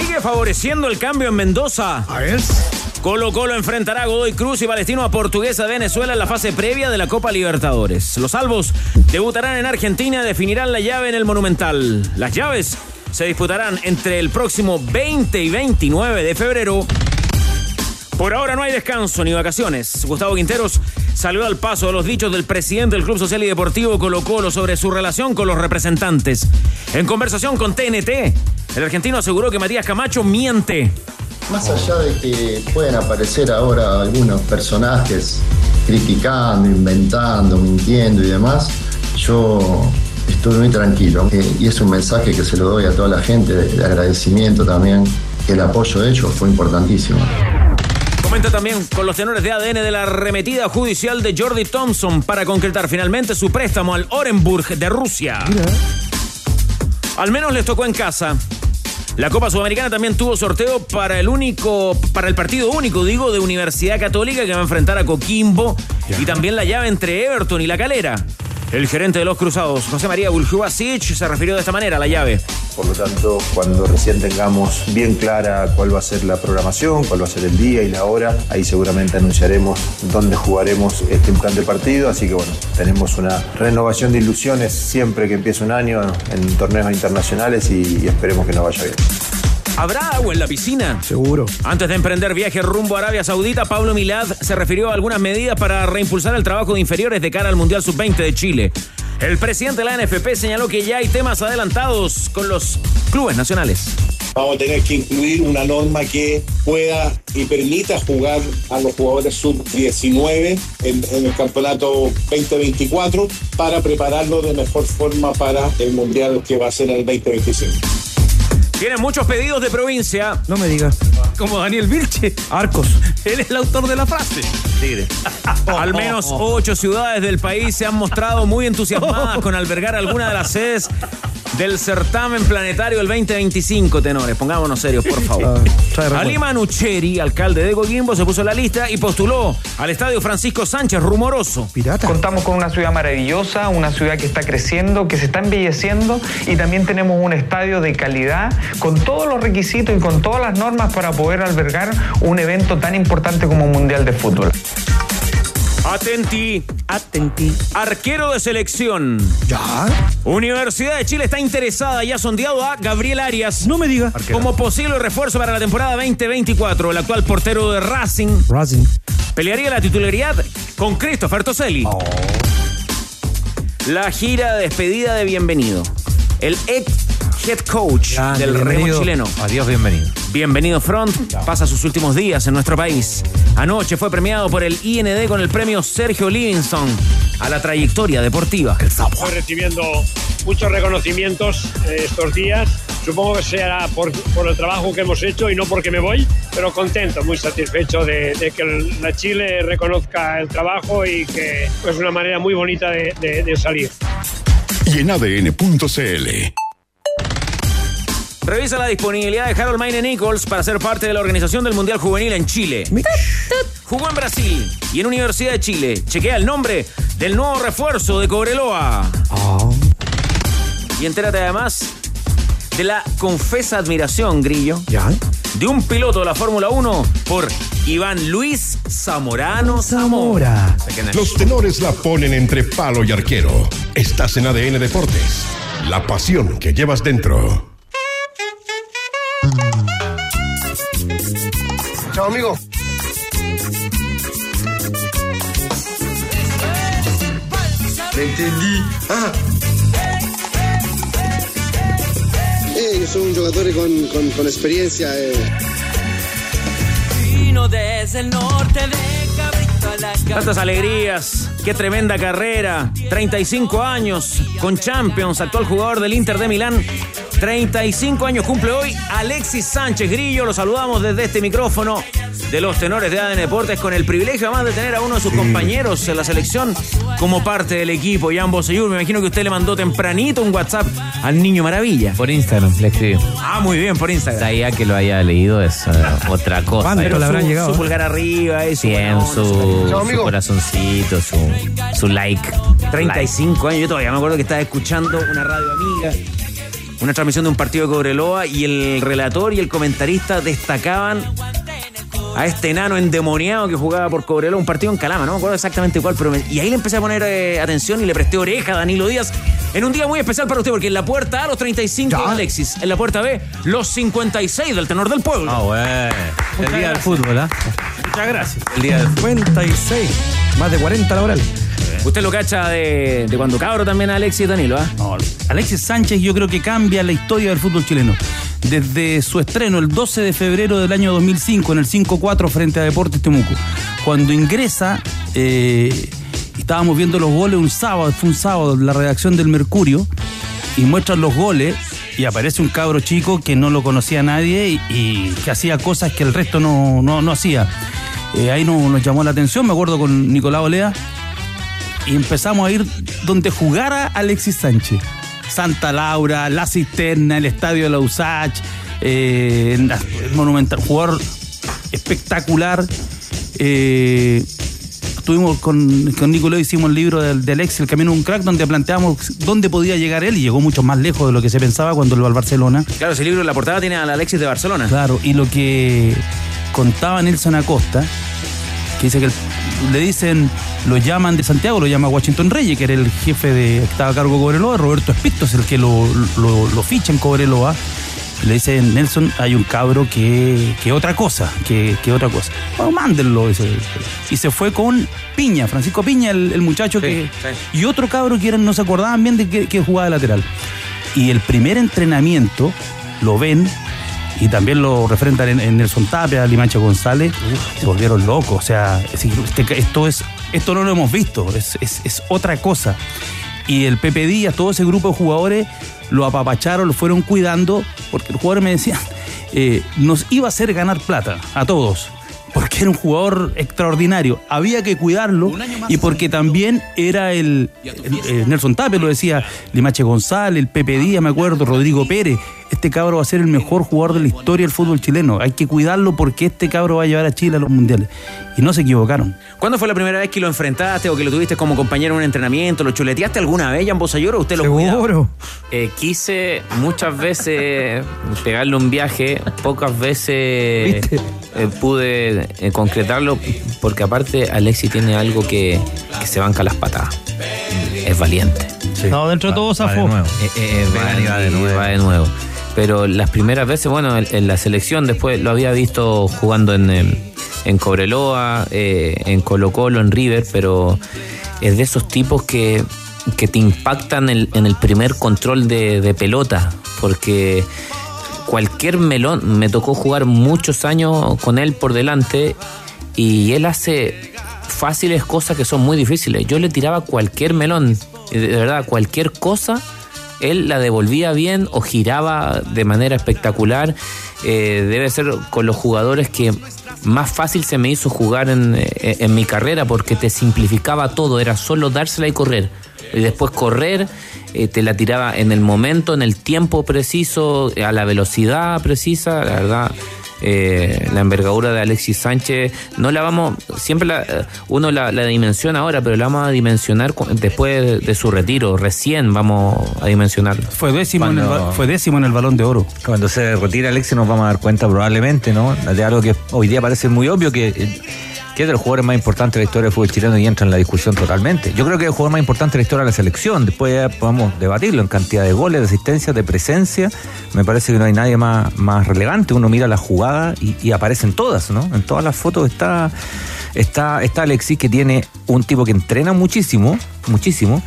Sigue favoreciendo el cambio en Mendoza. A ver. Colo Colo enfrentará a Godoy Cruz y Palestino a Portuguesa de Venezuela en la fase previa de la Copa Libertadores. Los salvos debutarán en Argentina y definirán la llave en el Monumental. Las llaves se disputarán entre el próximo 20 y 29 de febrero. Por ahora no hay descanso ni vacaciones. Gustavo Quinteros salió al paso de los dichos del presidente del Club Social y Deportivo Colo Colo sobre su relación con los representantes. En conversación con TNT, el argentino aseguró que Matías Camacho miente. Más allá de que pueden aparecer ahora algunos personajes criticando, inventando, mintiendo y demás, yo estoy muy tranquilo. Eh, y es un mensaje que se lo doy a toda la gente de, de agradecimiento también. El apoyo de ellos fue importantísimo. Comenta también con los tenores de ADN de la arremetida judicial de Jordi Thompson para concretar finalmente su préstamo al Orenburg de Rusia. Al menos les tocó en casa. La Copa Sudamericana también tuvo sorteo para el único, para el partido único, digo, de Universidad Católica que va a enfrentar a Coquimbo y también la llave entre Everton y La Calera. El gerente de los Cruzados, José María Buljubasic, se refirió de esta manera a la llave. Por lo tanto, cuando recién tengamos bien clara cuál va a ser la programación, cuál va a ser el día y la hora, ahí seguramente anunciaremos dónde jugaremos este importante partido. Así que bueno, tenemos una renovación de ilusiones siempre que empieza un año en torneos internacionales y, y esperemos que nos vaya bien. ¿Habrá agua en la piscina? Seguro. Antes de emprender viaje rumbo a Arabia Saudita, Pablo Milad se refirió a algunas medidas para reimpulsar el trabajo de inferiores de cara al Mundial Sub-20 de Chile. El presidente de la NFP señaló que ya hay temas adelantados con los clubes nacionales. Vamos a tener que incluir una norma que pueda y permita jugar a los jugadores sub-19 en, en, el campeonato 2024 para prepararlo de mejor forma para el Mundial que va a ser el 2025. Tienen muchos pedidos de provincia. No me digas. Como Daniel Vilche. Arcos. Él es el autor de la frase. Tigre. Al menos ocho ciudades del país se han mostrado muy entusiasmadas con albergar alguna de las sedes del certamen planetario del 2025, tenores. Pongámonos serios, por favor. Alima Nucheri, alcalde de Coquimbo, se puso en la lista y postuló al estadio Francisco Sánchez, rumoroso. Pirata. Contamos con una ciudad maravillosa, una ciudad que está creciendo, que se está embelleciendo y también tenemos un estadio de calidad con todos los requisitos y con todas las normas para poder albergar un evento tan importante como un Mundial de Fútbol. Atenti. Atenti. Arquero de selección. ¿Ya? Universidad de Chile está interesada y ha sondeado a Gabriel Arias. No me diga. Como posible refuerzo para la temporada 2024. El actual portero de Racing Racing. pelearía la titularidad con Christopher Toselli. Oh. La gira de despedida de bienvenido. El ex head coach del remo chileno. Adiós, bienvenido. Bienvenido Front, pasa sus últimos días en nuestro país. Anoche fue premiado por el IND con el premio Sergio Livingston a la trayectoria deportiva. Estoy recibiendo muchos reconocimientos eh, estos días. Supongo que será por, por el trabajo que hemos hecho y no porque me voy, pero contento, muy satisfecho de, de que el- la Chile reconozca el trabajo y que es una manera muy bonita de, de- de salir. Y en ADN.cl. Revisa la disponibilidad de Harold Maine Nichols para ser parte de la organización del Mundial Juvenil en Chile. Jugó en Brasil y en Universidad de Chile. Chequea el nombre del nuevo refuerzo de Cobreloa. Oh. Y entérate además de la confesa admiración, Grillo, ¿Ya? De un piloto de la Fórmula 1 por Iván Luis Zamorano Zamora. Los tenores la ponen entre palo y arquero. Estás en ADN Deportes. La pasión que llevas dentro. Chao, amigo. Me entendí. Ah. Soy un jugador con, con, con experiencia. Eh. desde el norte de Cabrito a la Tantas alegrías, qué tremenda carrera, 35 años, con Champions, actual jugador del Inter de Milán 35 años cumple hoy Alexis Sánchez Grillo. Lo saludamos desde este micrófono de los tenores de ADN Deportes con el privilegio además de tener a uno de sus compañeros en la selección como parte del equipo, Jan Boseyur. Me imagino que usted le mandó tempranito un WhatsApp al Niño Maravilla. Por Instagram le escribí. Ah, muy bien, por Instagram. Sabía que lo haya leído es eh, otra cosa. ¿Cuánto Pero le habrán su, llegado? su pulgar arriba, eso. Bien, su, su corazoncito, su, su like. 35 años, yo todavía me acuerdo que estaba escuchando una radio amiga, una transmisión de un partido de Cobreloa y el relator y el comentarista destacaban a este enano endemoniado que jugaba por Cobreloa, un partido en Calama, no me acuerdo exactamente cuál, pero me- y ahí le empecé a poner eh, atención y le presté oreja a Danilo Díaz en un día muy especial para usted, porque en la puerta A los 35 de Alexis, en la puerta B los 56 del tenor del pueblo. Ah, bueno. El día del fútbol, ¿ah? Muchas gracias. El día del fútbol. 56. Más de 40 laborales. Usted lo cacha de, de cuando cabro también a Alexis y Danilo, ¿ah? No, Alexis Sánchez yo creo que cambia la historia del fútbol chileno. Desde su estreno el 12 de febrero del año 2005 en el 5-4 frente a Deportes Temuco. Cuando ingresa, eh, estábamos viendo los goles un sábado, fue un sábado, la redacción del Mercurio, y muestran los goles y aparece un cabro chico que no lo conocía nadie y, que hacía cosas que el resto no, no, no hacía. Eh, ahí no- nos llamó la atención, me acuerdo con Nicolás Olea, y empezamos a ir donde jugara Alexis Sánchez. Santa Laura, La Cisterna, el Estadio de la USACH, eh, el Monumental, jugador espectacular. Eh, estuvimos con, con Nicolás, hicimos el libro del, del ex, El Camino de un Crack, donde planteamos dónde podía llegar él y llegó mucho más lejos de lo que se pensaba cuando él va al Barcelona. Claro, ese libro en la portada tiene al Alexis de Barcelona. Claro, y lo que contaba Nelson Acosta, que dice que el- le dicen, lo llaman de Santiago, lo llama Washington Reyes, que era el jefe de, que estaba a cargo de Cobreloa, Roberto Espito es el que lo, lo, lo ficha en Cobreloa. Le dice Nelson, hay un cabro que, que otra cosa, que, que otra cosa. Bueno, mándenlo. dice. Y se fue con Piña, Francisco Piña, el, el muchacho que. Y otro cabro que eran, no se acordaban bien de que, que jugaba de lateral. Y el primer entrenamiento lo ven y también lo referentan en, en Nelson Tapia, Limancha González, se volvieron locos. O sea, este- esto es esto no lo hemos visto, es, es- es otra cosa. Y el Pepe Díaz, todo ese grupo de jugadores, lo apapacharon, lo fueron cuidando, porque los jugadores me decían, eh, nos iba a hacer ganar plata a todos. Porque era un jugador extraordinario. Había que cuidarlo y porque también era el, el- el Nelson Tapia, lo decía Limache González, el Pepe Díaz, me acuerdo, Rodrigo Pérez. Este cabro va a ser el mejor jugador de la historia del fútbol chileno. Hay que cuidarlo porque este cabro va a llevar a Chile a los mundiales. Y no se equivocaron. ¿Cuándo fue la primera vez que lo enfrentaste o que lo tuviste como compañero en un entrenamiento? ¿Lo chuleteaste alguna vez, Jan Bosayoro, o usted lo cuidaba? Eh, quise muchas veces pegarle un viaje, pocas veces eh, pude eh, concretarlo, porque aparte Alexi tiene algo que, que se banca las patadas. Es valiente. No, dentro de todo zafó. Eh, eh, va, y va de nuevo. va de nuevo. Pero las primeras veces, bueno, en, la selección, después lo había visto jugando en, em, en Cobreloa, eh, en Colo Colo, en River, pero es de esos tipos que, que te impactan en, en el primer control de, de pelota, porque cualquier melón, me tocó jugar muchos años con él por delante y él hace fáciles cosas que son muy difíciles. Yo le tiraba cualquier melón, de verdad, cualquier cosa, él la devolvía bien o giraba de manera espectacular. Eh, debe ser con los jugadores que más fácil se me hizo jugar en, eh, mi carrera porque te simplificaba todo, era solo dársela y correr. Y después correr, eh, te la tiraba en el momento, en el tiempo preciso, a la velocidad precisa, la verdad. Eh, la envergadura de Alexis Sánchez no la vamos siempre la, eh, uno la, la dimensiona ahora pero la vamos a dimensionar cu- después de, su retiro recién vamos a dimensionarlo Fue décimo, en el, fue décimo en el balón de oro. Cuando se retira Alexis nos vamos a dar cuenta probablemente, ¿no? De algo que hoy día parece muy obvio que, eh, que es de los jugadores más importantes de la historia del fútbol chileno y entra en la discusión totalmente. Yo creo que es el jugador más importante de la historia de la selección. Después ya podemos debatirlo en cantidad de goles, de asistencia, de presencia. Me parece que no hay nadie más, más relevante. Uno mira la jugada y, aparecen todas, ¿no? En todas las fotos está, está, está Alexis que tiene un tipo que entrena muchísimo, muchísimo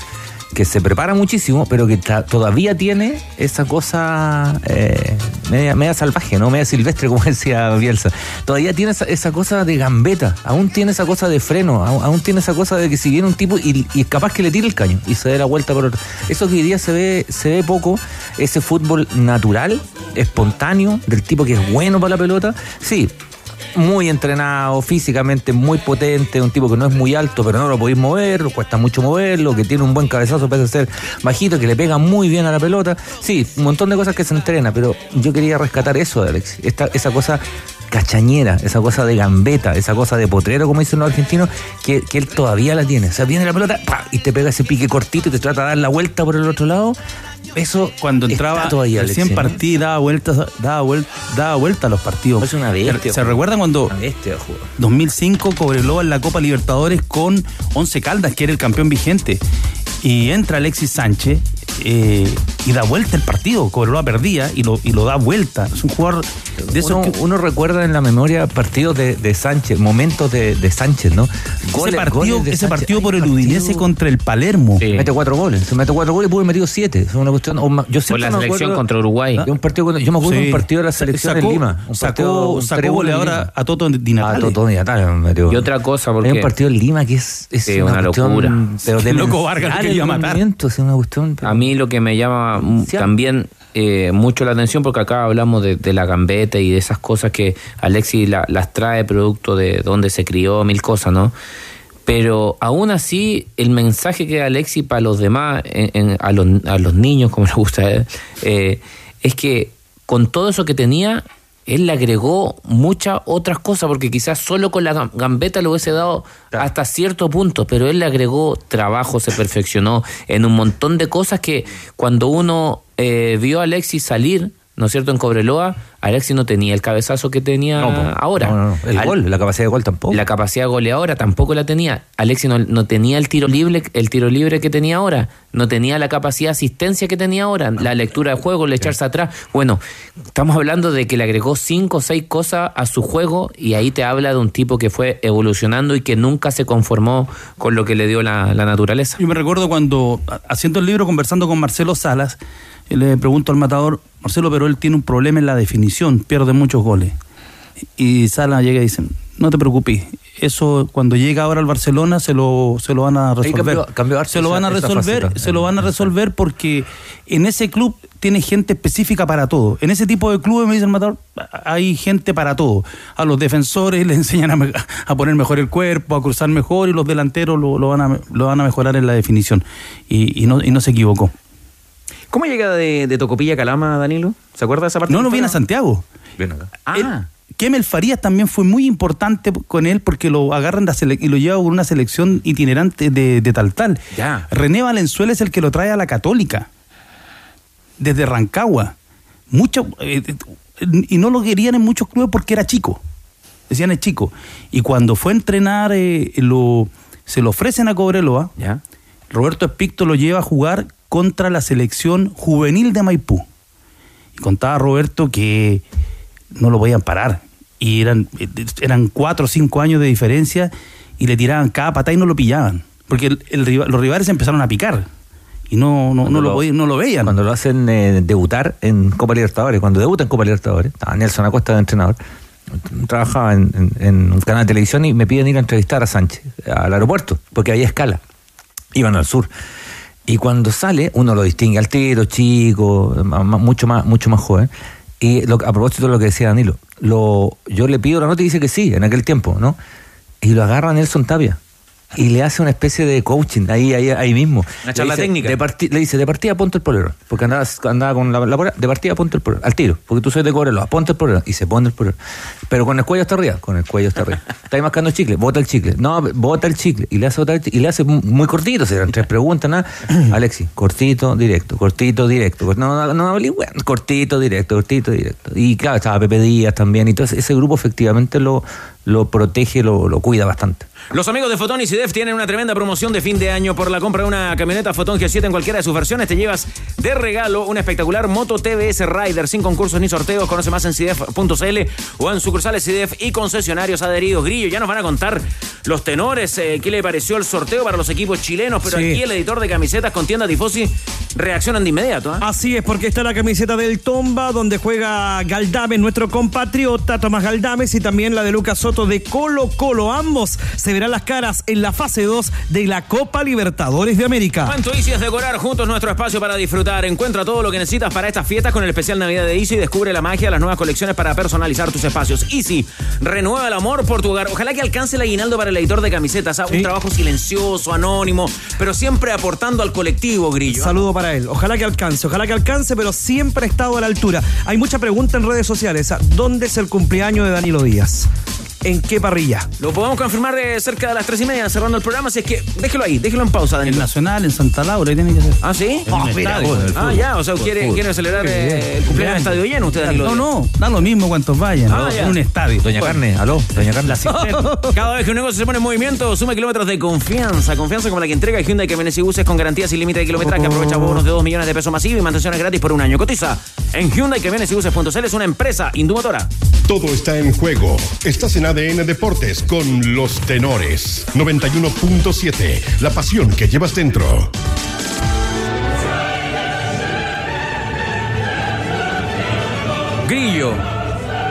que se prepara muchísimo, pero que todavía tiene esa cosa eh, media, media salvaje, ¿no? Media silvestre, como decía Bielsa. Todavía tiene esa, esa cosa de gambeta, aún tiene esa cosa de freno, aún, tiene esa cosa de que si viene un tipo y, y es capaz que le tire el caño y se dé la vuelta por otro. Eso que hoy día se ve, se ve poco, ese fútbol natural, espontáneo, del tipo que es bueno para la pelota, sí. Muy entrenado, físicamente muy potente, un tipo que no es muy alto, pero no lo podéis mover, cuesta mucho moverlo, que tiene un buen cabezazo, pese a ser bajito, que le pega muy bien a la pelota. Sí, un montón de cosas que se entrena, pero yo quería rescatar eso de Alex, esta, esa cosa cachañera, esa cosa de gambeta, esa cosa de potrero, como dicen los argentinos, que, él todavía la tiene. O sea, viene la pelota y te pega ese pique cortito y te trata de dar la vuelta por el otro lado. Eso Cuando entraba Alex, recién partí, daba vueltas, daba vuelta, daba a los partidos. Es una bestia, ¿Se jugador. recuerdan cuando Una bestia, jugador. 2005 Cobreloa en la Copa Libertadores con Once Caldas, que era el campeón vigente. Y entra Alexis Sánchez eh, y da vuelta el partido. Cobreloa perdía y lo, y lo da vuelta. Es un jugador de esos uno, que- uno recuerda en la memoria partidos de, de Sánchez, momentos de, de Sánchez, ¿no? ese partido, de ese Sánchez. partido por el partido- Udinese contra el Palermo. Sí. Mete cuatro goles, se mete cuatro goles y pudo haber metido siete. Es una cuestión. yo Por la me selección acuerdo contra Uruguay. un partido, yo me acuerdo de Sí. un partido de la selección Sacó- en Lima. Un sacó, sacó 3-1 en goleador Lima. a, a Toto Di Ah, Natale. Totó Di Natale me metió. Y otra cosa, porque Hay un partido en Lima que es, es Sí, una, una cuestión, locura. Pero de Loco Vargas lo quería matar. Es una cuestión. pero- A mí lo que me llama Sí. también eh, mucho la atención, porque acá hablamos de, de la gambeta y de esas cosas que Alexis la- las trae producto de donde se crió, mil cosas, ¿no? Pero aún así, el mensaje que da Alexis para los demás, en- en- a, los, a los niños, como le gusta él, eh, es que con todo eso que tenía, él le agregó muchas otras cosas, porque quizás solo con la gam- gambeta lo hubiese dado hasta cierto punto, pero él le agregó trabajo, se perfeccionó en un montón de cosas que cuando uno eh, vio a Alexis salir, ¿no es cierto?, en Cobreloa, Alexis no tenía el cabezazo que tenía No, ahora. No, no, no. El Al- gol, la capacidad de gol tampoco. la capacidad goleadora tampoco la tenía. Alexis no, no tenía el tiro libre, el tiro libre que tenía ahora, no tenía la capacidad de asistencia que tenía ahora, la lectura de juego, el echarse atrás. Bueno, estamos hablando de que le agregó cinco o seis cosas a su juego y ahí te habla de un tipo que fue evolucionando y que nunca se conformó con lo que le dio la, la naturaleza. Yo me recuerdo cuando, ha- haciendo el libro, conversando con Marcelo Salas, le pregunto al matador, Marcelo, pero él tiene un problema en la definición, pierde muchos goles. Y Salas llega y dice, no te preocupes, eso cuando llega ahora al Barcelona se lo, se lo van a resolver. cambió- se lo van a resolver, faceta. se lo van a resolver porque en ese club tiene gente específica para todo. En ese tipo de clubes, me dice el matador, hay gente para todo. A los defensores les enseñan a poner mejor el cuerpo, a cruzar mejor y los delanteros lo, lo van, a, lo van a mejorar en la definición. Y, y no, y no se equivocó. ¿Cómo llega de, de Tocopilla a Calama, Danilo? ¿Se acuerda de esa parte? No, no viene a? Santiago. Ven acá. Ah, Él- Kemel Farías también fue muy importante con él porque lo agarran de la sele- y lo lleva por una selección itinerante de, de tal tal. Ya. René Valenzuela es el que lo trae a la Católica. Desde Rancagua. Mucho, eh, y no lo querían en muchos clubes porque era chico. Decían es chico. Y cuando fue a entrenar, eh, lo, se lo ofrecen a Cobreloa. ya. Roberto Espicto lo lleva a jugar contra la selección juvenil de Maipú. Y contaba Roberto que no lo podían parar. Y eran, eran cuatro o cinco años de diferencia y le tiraban cada patada y no lo pillaban. Porque el- el rival- los rivales empezaron a picar. Y no, no, no, lo, no lo veían. Cuando lo hacen eh, debutar en Copa Libertadores, cuando debuta en Copa Libertadores, estaba Nelson Acosta de entrenador, trabajaba en, en- en un canal de televisión y me piden ir a entrevistar a Sánchez al aeropuerto, porque había escala. Iban al sur. Y cuando sale, uno lo distingue al tiro, chico, mucho más, mucho más joven. Y lo- a propósito de lo que decía Danilo, lo, yo le pido la nota y dice que sí, en aquel tiempo, ¿no? Y lo agarra Nelson Tapia. Y le hace una especie de coaching ahí, ahí, ahí mismo. Una charla Le dice, técnica. de parti- le dice, de partida ponte el polero. Porque andaba, andaba con la, la polera, de partida ponte el polero. Al tiro. Porque tú soy de Cobreloa, ponte el polero. Y se pone el polero. Pero con el cuello hasta arriba. Con el cuello hasta arriba. Está ahí mascando chicle. Bota el chicle. No, bota el chicle. Y le hace chicle. Y le hace mu- muy cortito. Se eran tres preguntas, nada. Alexis, cortito, directo. Cortito, directo. No, no, no, bueno, cortito, directo. Cortito, directo. Y claro, estaba Pepe Díaz también. Y todo ese- ese grupo efectivamente lo, lo protege, lo, lo cuida bastante. Los amigos de Fotón y CIDEF tienen una tremenda promoción de fin de año. Por la compra de una camioneta Fotón G7 en cualquiera de sus versiones, te llevas de regalo una espectacular Moto TVS Rider sin concursos ni sorteos. Conoce más en CIDEF.cl o en sucursales CIDEF y concesionarios adheridos. Grillo, ya nos van a contar los tenores. eh, ¿Qué le pareció el sorteo para los equipos chilenos? Pero Sí. aquí el editor de camisetas con tienda Tifosi reaccionan de inmediato. ¿ah? Así es, porque está la camiseta del Tomba, donde juega Galdames, nuestro compatriota Tomás Galdames, y también la de Lucas Soto de Colo Colo. Ambos se verán las caras en la fase 2 de la Copa Libertadores de América. Cuánto Easy es decorar juntos nuestro espacio para disfrutar. Encuentra todo lo que necesitas para estas fiestas con el especial Navidad de Easy y descubre la magia de las nuevas colecciones para personalizar tus espacios. Easy, renueva el amor por tu hogar. Ojalá que alcance el aguinaldo para el editor de camisetas. ¿ah? Un trabajo silencioso, anónimo, pero siempre aportando al colectivo, Grillo. Saludo para Ojalá que alcance, ojalá que alcance, pero siempre ha estado a la altura. Hay mucha pregunta en redes sociales. ¿Dónde es el cumpleaños de Danilo Díaz? ¿En qué parrilla? Lo podemos confirmar de cerca de las tres y media, cerrando el programa. Así es que déjelo ahí, déjelo en pausa, En Danilo. Nacional, en Santa Laura, ahí tiene que ser. ¿Ah, sí? En un estadio. Ah, ya, o sea, quiere, quiere celebrar eh, el cumpleaños en estadio lleno usted, Danilo. No, no, da lo mismo cuantos vayan. Ah, en un estadio. Doña Carne, aló, Doña Carne. Cada vez que un negocio se pone en movimiento, suma kilómetros de confianza. Confianza como la que entrega Hyundai que y buses con garantías sin límite de kilometraje. Aprovecha bonos de 2 millones de pesos masivos y mantenciones gratis por un año. Cotiza en Hyundai que y buses.cl. Es una empresa indumotora. Todo está en juego. Estás en ADN Deportes con los tenores. 91.7. La pasión que llevas dentro. Grillo.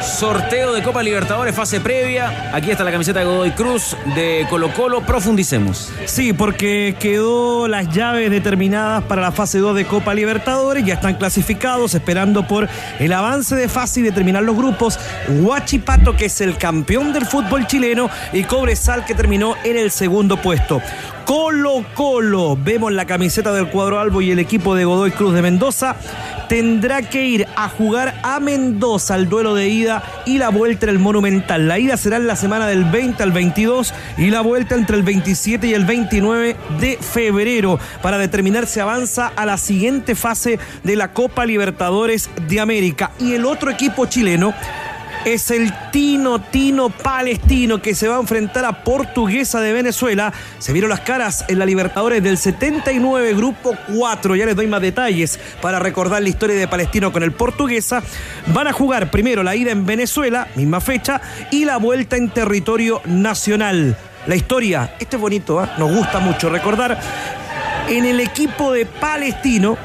Sorteo de Copa Libertadores, fase previa. Aquí está la camiseta de Godoy Cruz de Colo Colo. Profundicemos. Sí, porque quedó las llaves determinadas para la fase 2 de Copa Libertadores, ya están clasificados, esperando por el avance de fase y determinar los grupos. Huachipato, que es el campeón del fútbol chileno, y Cobresal, que terminó en el segundo puesto. Colo Colo, vemos la camiseta del cuadro albo y el equipo de Godoy Cruz de Mendoza, tendrá que ir a jugar a Mendoza el duelo de ida y la vuelta en el Monumental. La ida será en la semana del 20 al 22 y la vuelta entre el 27 y el 29 de febrero para determinar si avanza a la siguiente fase de la Copa Libertadores de América. Y el otro equipo chileno es el Tino Tino Palestino que se va a enfrentar a Portuguesa de Venezuela. Se vieron las caras en la Libertadores del 79, grupo 4. Ya les doy más detalles para recordar la historia de Palestino con el Portuguesa. Van a jugar primero la ida en Venezuela, misma fecha, y la vuelta en territorio nacional. La historia, esto es bonito, ¿ah? nos gusta mucho recordar. En el equipo de Palestino,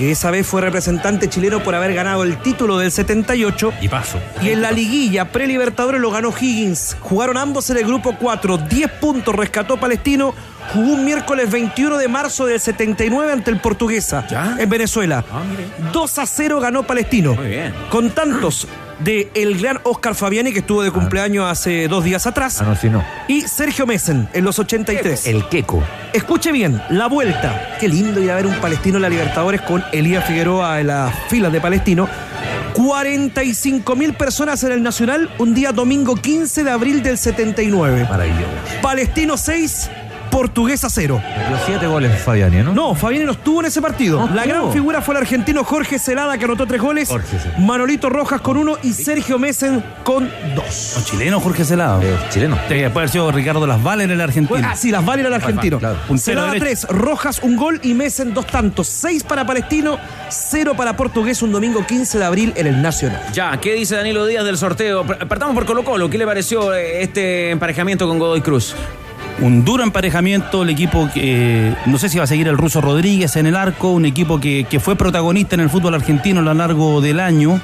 que esa vez fue representante chileno por haber ganado el título del 78. Y paso. Y en la liguilla pre-Libertadores lo ganó Higgins. Jugaron ambos en el grupo 4. 10 puntos rescató Palestino. Jugó un miércoles 21 de marzo del 79 ante el Portuguesa en Venezuela. 2 a 0 ganó Palestino. Muy bien. Con tantos de el gran Oscar Fabiani, que estuvo de cumpleaños hace dos días atrás, Ah, no, sí, no. y Sergio Messen en los 83. El queco. Escuche bien, la vuelta. Qué lindo ir a ver un palestino en la Libertadores con Elías Figueroa en las filas de Palestino. 45 mil personas en el Nacional un día domingo 15 de abril del 79. Maravilloso. Palestino 6, Portuguesa 0. Los siete goles Fabiani, ¿no? No, Fabiani no estuvo en ese partido. No la gran figura fue el argentino Jorge Celada que anotó tres goles. Jorge, sí. Manolito Rojas con uno y Sergio Messen con dos. No, chileno Jorge Celado. Eh, chileno. Puede haber sido Ricardo Las Vales en el argentino. Ah, sí, las válidas al argentino. claro. Celada derecho. 3, Rojas un gol y Messen dos tantos. 6 para Palestino, 0 para Portugués un domingo 15 de abril en el Nacional. Ya, ¿qué dice Danilo Díaz del sorteo? Partamos por Colo Colo. ¿Qué le pareció eh, este emparejamiento con Godoy Cruz? Un duro emparejamiento, el equipo que eh, no sé si va a seguir el ruso Rodríguez en el arco, un equipo que, que fue protagonista en el fútbol argentino a lo largo del año.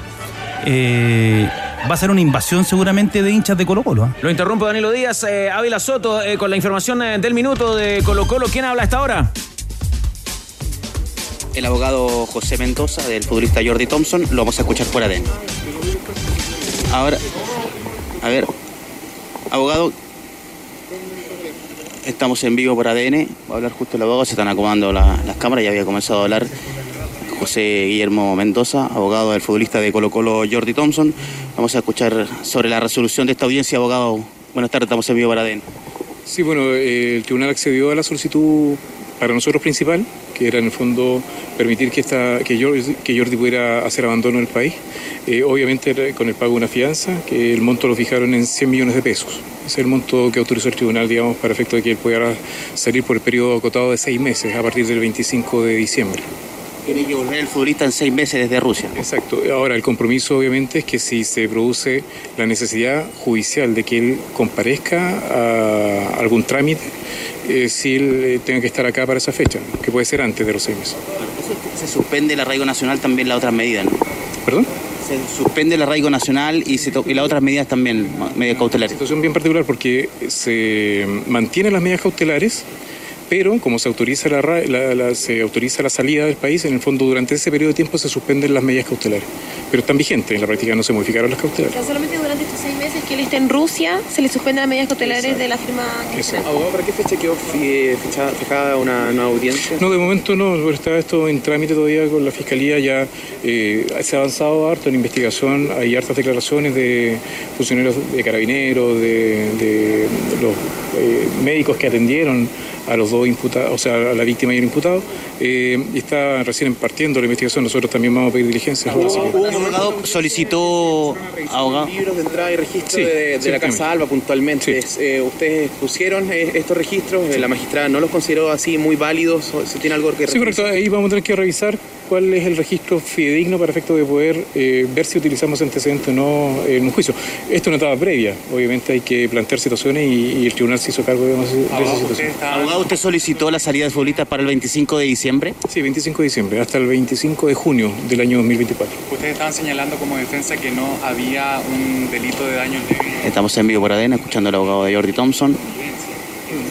Eh, va a ser una invasión seguramente de hinchas de Colo Colo. ¿ah? Lo interrumpo Danilo Díaz, eh, Ávila Soto, eh, con la información del minuto de Colo Colo. ¿Quién habla a esta hora? el abogado José Mendoza del futbolista Jordi Thompson. Lo vamos a escuchar fuera de él. Ahora, a ver, abogado, estamos en vivo por ADN. Va a hablar justo el abogado, se están acomodando la- las cámaras. Ya había comenzado a hablar José Guillermo Mendoza, abogado del futbolista de Colo Colo Jordi Thompson. Vamos a escuchar sobre la resolución de esta audiencia, abogado. Buenas tardes, estamos en vivo por ADN. Sí, bueno, eh, el tribunal accedió a la solicitud para nosotros principal, que era en el fondo permitir que, esta, que, Jordi, que Jordi pudiera hacer abandono del país, eh, obviamente con el pago de una fianza, que el monto lo fijaron en 100 millones de pesos. Ese es el monto que autorizó el tribunal, digamos, para efecto de que él pudiera salir por el periodo acotado de seis meses a partir del 25 de diciembre. Tiene que volver el futbolista en seis meses desde Rusia. Exacto. Ahora, el compromiso obviamente es que si se produce la necesidad judicial de que él comparezca a algún trámite, eh, si él eh, tenga que estar acá para esa fecha, que puede ser antes de los seis meses. Se suspende el arraigo nacional también la otra medida, ¿no? ¿Perdón? Se suspende el arraigo nacional y, se y las otras medidas también, medidas cautelares. situación bien particular porque se mantienen las medidas cautelares, pero como se autoriza la, ra- la- la- se autoriza la salida del país, en el fondo durante ese periodo de tiempo se suspenden las medidas cautelares. Pero están vigentes, en la práctica no se modificaron las cautelares. Que él está en Rusia se le suspenden las medidas cautelares de la firma. Abogado, ¿para qué fecha quedó fijada una nueva audiencia? No, de momento no, está esto en trámite todavía con la Fiscalía, ya eh, se ha avanzado harto en investigación, hay hartas declaraciones de funcionarios de carabineros, de, de los eh, médicos que atendieron a los dos imputados, o sea, a la víctima y el imputado, eh, y está recién partiendo la investigación, nosotros también vamos a pedir diligencias. ¿El abogado solicitó, abogado? Libros de entrada y registro Sí, de, de sí, la Casa Alba puntualmente. Eh, ¿Ustedes pusieron eh, estos registros? Eh, ¿La magistrada no los consideró así muy válidos? ¿O ¿Se tiene algo que Sí, correcto. Ahí vamos a tener que revisar cuál es el registro fidedigno para efecto de poder eh, ver si utilizamos antecedentes o no en un juicio. Esto es una etapa previa. Obviamente hay que plantear situaciones y, y el tribunal se hizo cargo de, de esa situación. Abogado, ¿usted solicitó la salida de futbolistas para el 25 de diciembre? Sí, 25 de diciembre, hasta el 25 de junio del año 2024. Ustedes estaban señalando como defensa que no había un delito de daño leve. Estamos en vivo por ADN, escuchando al abogado de Jordi Thompson.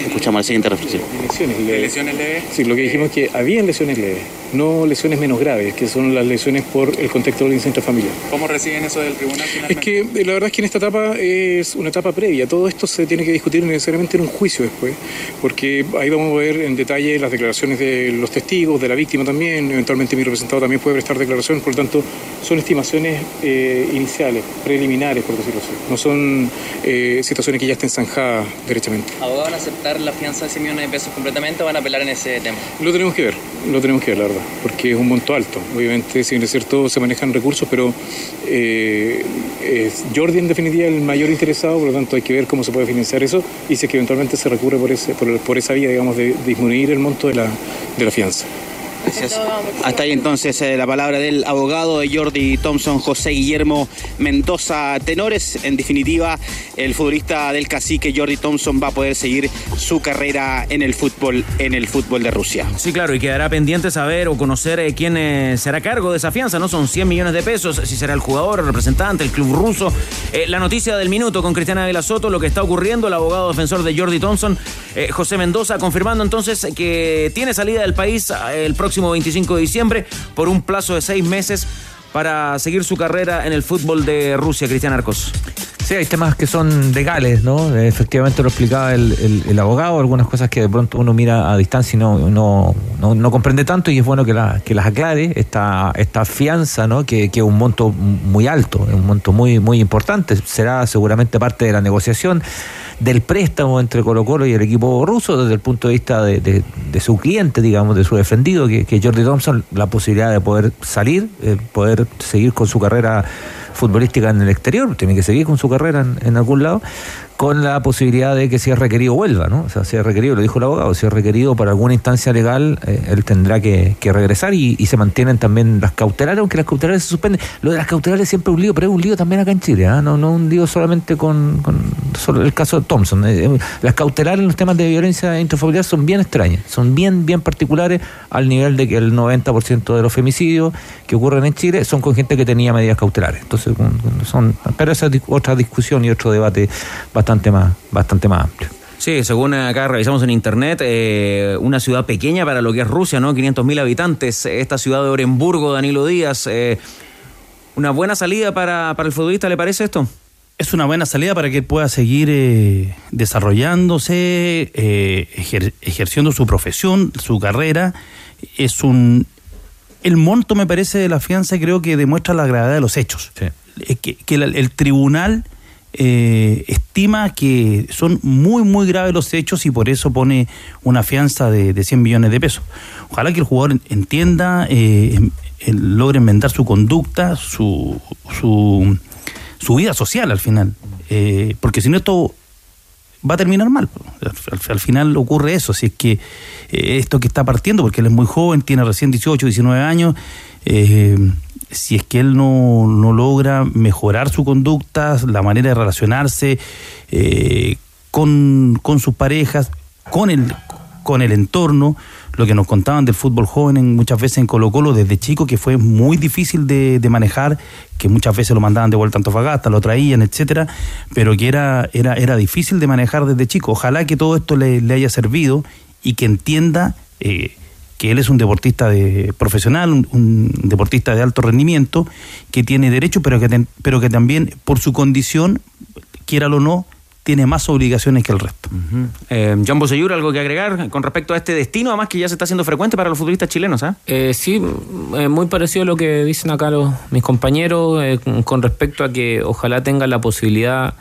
Escuchamos la siguiente reflexión. Lesiones leves. ¿Lesiones leves? Sí, lo que dijimos es que habían lesiones leves, no lesiones menos graves, que son las lesiones por el contexto del incendio familiar. ¿Cómo reciben eso del tribunal Es finalmente? que eh, la verdad es que en esta etapa es una etapa previa. Todo esto se tiene que discutir necesariamente en un juicio después, porque ahí vamos a ver en detalle las declaraciones de los testigos, de la víctima también. Eventualmente mi representado también puede prestar declaraciones, por lo tanto son estimaciones eh, iniciales, preliminares, por decirlo así. No son eh, situaciones que ya estén zanjadas derechamente. ¿Abogado van a aceptar la fianza de 100 millones de pesos completamente o van a apelar en ese tema? Lo tenemos que ver, lo tenemos que ver, la verdad, porque es un monto alto. Obviamente, si bien es cierto, se manejan recursos, pero eh, Jordi en definitiva el mayor interesado, por lo tanto hay que ver cómo se puede financiar eso y si es que eventualmente se recurre por, ese, por, esa vía, digamos, de disminuir el monto de la, de la fianza. Gracias. Hasta ahí entonces eh, la palabra del abogado de Jordi Thompson, José Guillermo Mendoza Tenores. En definitiva, el futbolista del cacique Jordi Thompson va a poder seguir su carrera en el fútbol, en el fútbol de Rusia. Sí, claro, y quedará pendiente saber o conocer eh, quién eh, será cargo de esa fianza, ¿no? Son 100 millones de pesos, si será el jugador, el representante, el club ruso. Eh, la noticia del minuto con Cristiana Ávila Soto, lo que está ocurriendo, el abogado defensor de Jordi Thompson, eh, José Mendoza, confirmando entonces que tiene salida del país el próximo 25 de diciembre por un plazo de seis meses para seguir su carrera en el fútbol de Rusia, Cristian Arcos. Sí, hay temas que son legales, ¿no? Efectivamente lo explicaba el, el- el abogado, algunas cosas que de pronto uno mira a distancia y no, no, no, no comprende tanto y es bueno que, la- que las aclare. Esta, esta fianza, ¿no? Que, que es un monto muy alto, un monto muy, muy importante, será seguramente parte de la negociación del préstamo entre Colo Colo y el equipo ruso desde el punto de vista de, su cliente, digamos, de su defendido, que, que Jordi Thompson, la posibilidad de poder salir, eh, poder seguir con su carrera futbolística en el exterior, tiene que seguir con su carrera en, en algún lado, con la posibilidad de que si es requerido vuelva, ¿no? O sea, si es requerido, lo dijo el abogado, si es requerido para alguna instancia legal, eh, él tendrá que, regresar y, se mantienen también las cautelares, aunque las cautelares se suspenden. Lo de las cautelares siempre es un lío, pero es un lío también acá en Chile, ¿ah? no, no un lío solamente con, solo el caso de Thompson. Eh, eh, las cautelares en los temas de violencia intrafamiliar son bien extrañas, son bien, bien particulares al nivel de que el 90% de los femicidios que ocurren en Chile son con gente que tenía medidas cautelares. Entonces, son, pero esa es otra discusión y otro debate bastante más, bastante más amplio. Sí, según acá revisamos en internet, eh, una ciudad pequeña para lo que es Rusia, ¿no? 500.000 habitantes. Esta ciudad de Orenburgo, Danilo Díaz. eh, una buena salida para, para el futbolista, ¿le parece esto? Es una buena salida para que él pueda seguir eh, desarrollándose, eh, ejer- ejerciendo su profesión, su carrera. Es un. El monto, me parece, de la fianza creo que demuestra la gravedad de los hechos. Que, que el, el tribunal eh, estima que son muy, muy graves los hechos y por eso pone una fianza de, de 100 millones de pesos. Ojalá que el jugador entienda, eh, logre enmendar su conducta, su, su, vida social al final. Eh, porque si no esto va a terminar mal. Al, al- al final ocurre eso, si es que eh, esto que está partiendo, porque él es muy joven, tiene recién 18, 19 años, eh, si es que él no, no logra mejorar su conducta, la manera de relacionarse eh, con, con sus parejas, con el, con el entorno, lo que nos contaban del fútbol joven en- muchas veces en Colo Colo desde chico, que fue muy difícil de, de manejar, que muchas veces lo mandaban de vuelta a Antofagasta, lo traían, etcétera, pero que era, era, era difícil de manejar desde chico. Ojalá que todo esto le, le haya servido y que entienda eh, que él es un deportista de, profesional, un, un deportista de alto rendimiento, que tiene derecho, pero que, ten- pero que también por su condición, quiéralo o no, tiene más obligaciones que el resto. Eh, John Boseyur, ¿algo que agregar con respecto a este destino? Además que ya se está haciendo frecuente para los futbolistas chilenos, ¿ah? Eh, sí, eh, muy parecido a lo que dicen acá los, mis compañeros eh, con- con respecto a que ojalá tenga la posibilidad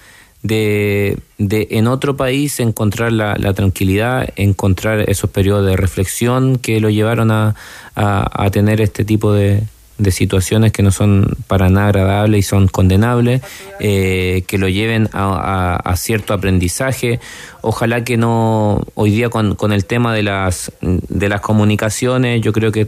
de, de en otro país encontrar la, la tranquilidad, encontrar esos periodos de reflexión que lo llevaron a, a- a tener este tipo de, de situaciones que no son para nada agradables y son condenables, eh, que lo lleven a, cierto aprendizaje. Ojalá que no, hoy día con, con el tema de las, de las comunicaciones, yo creo que,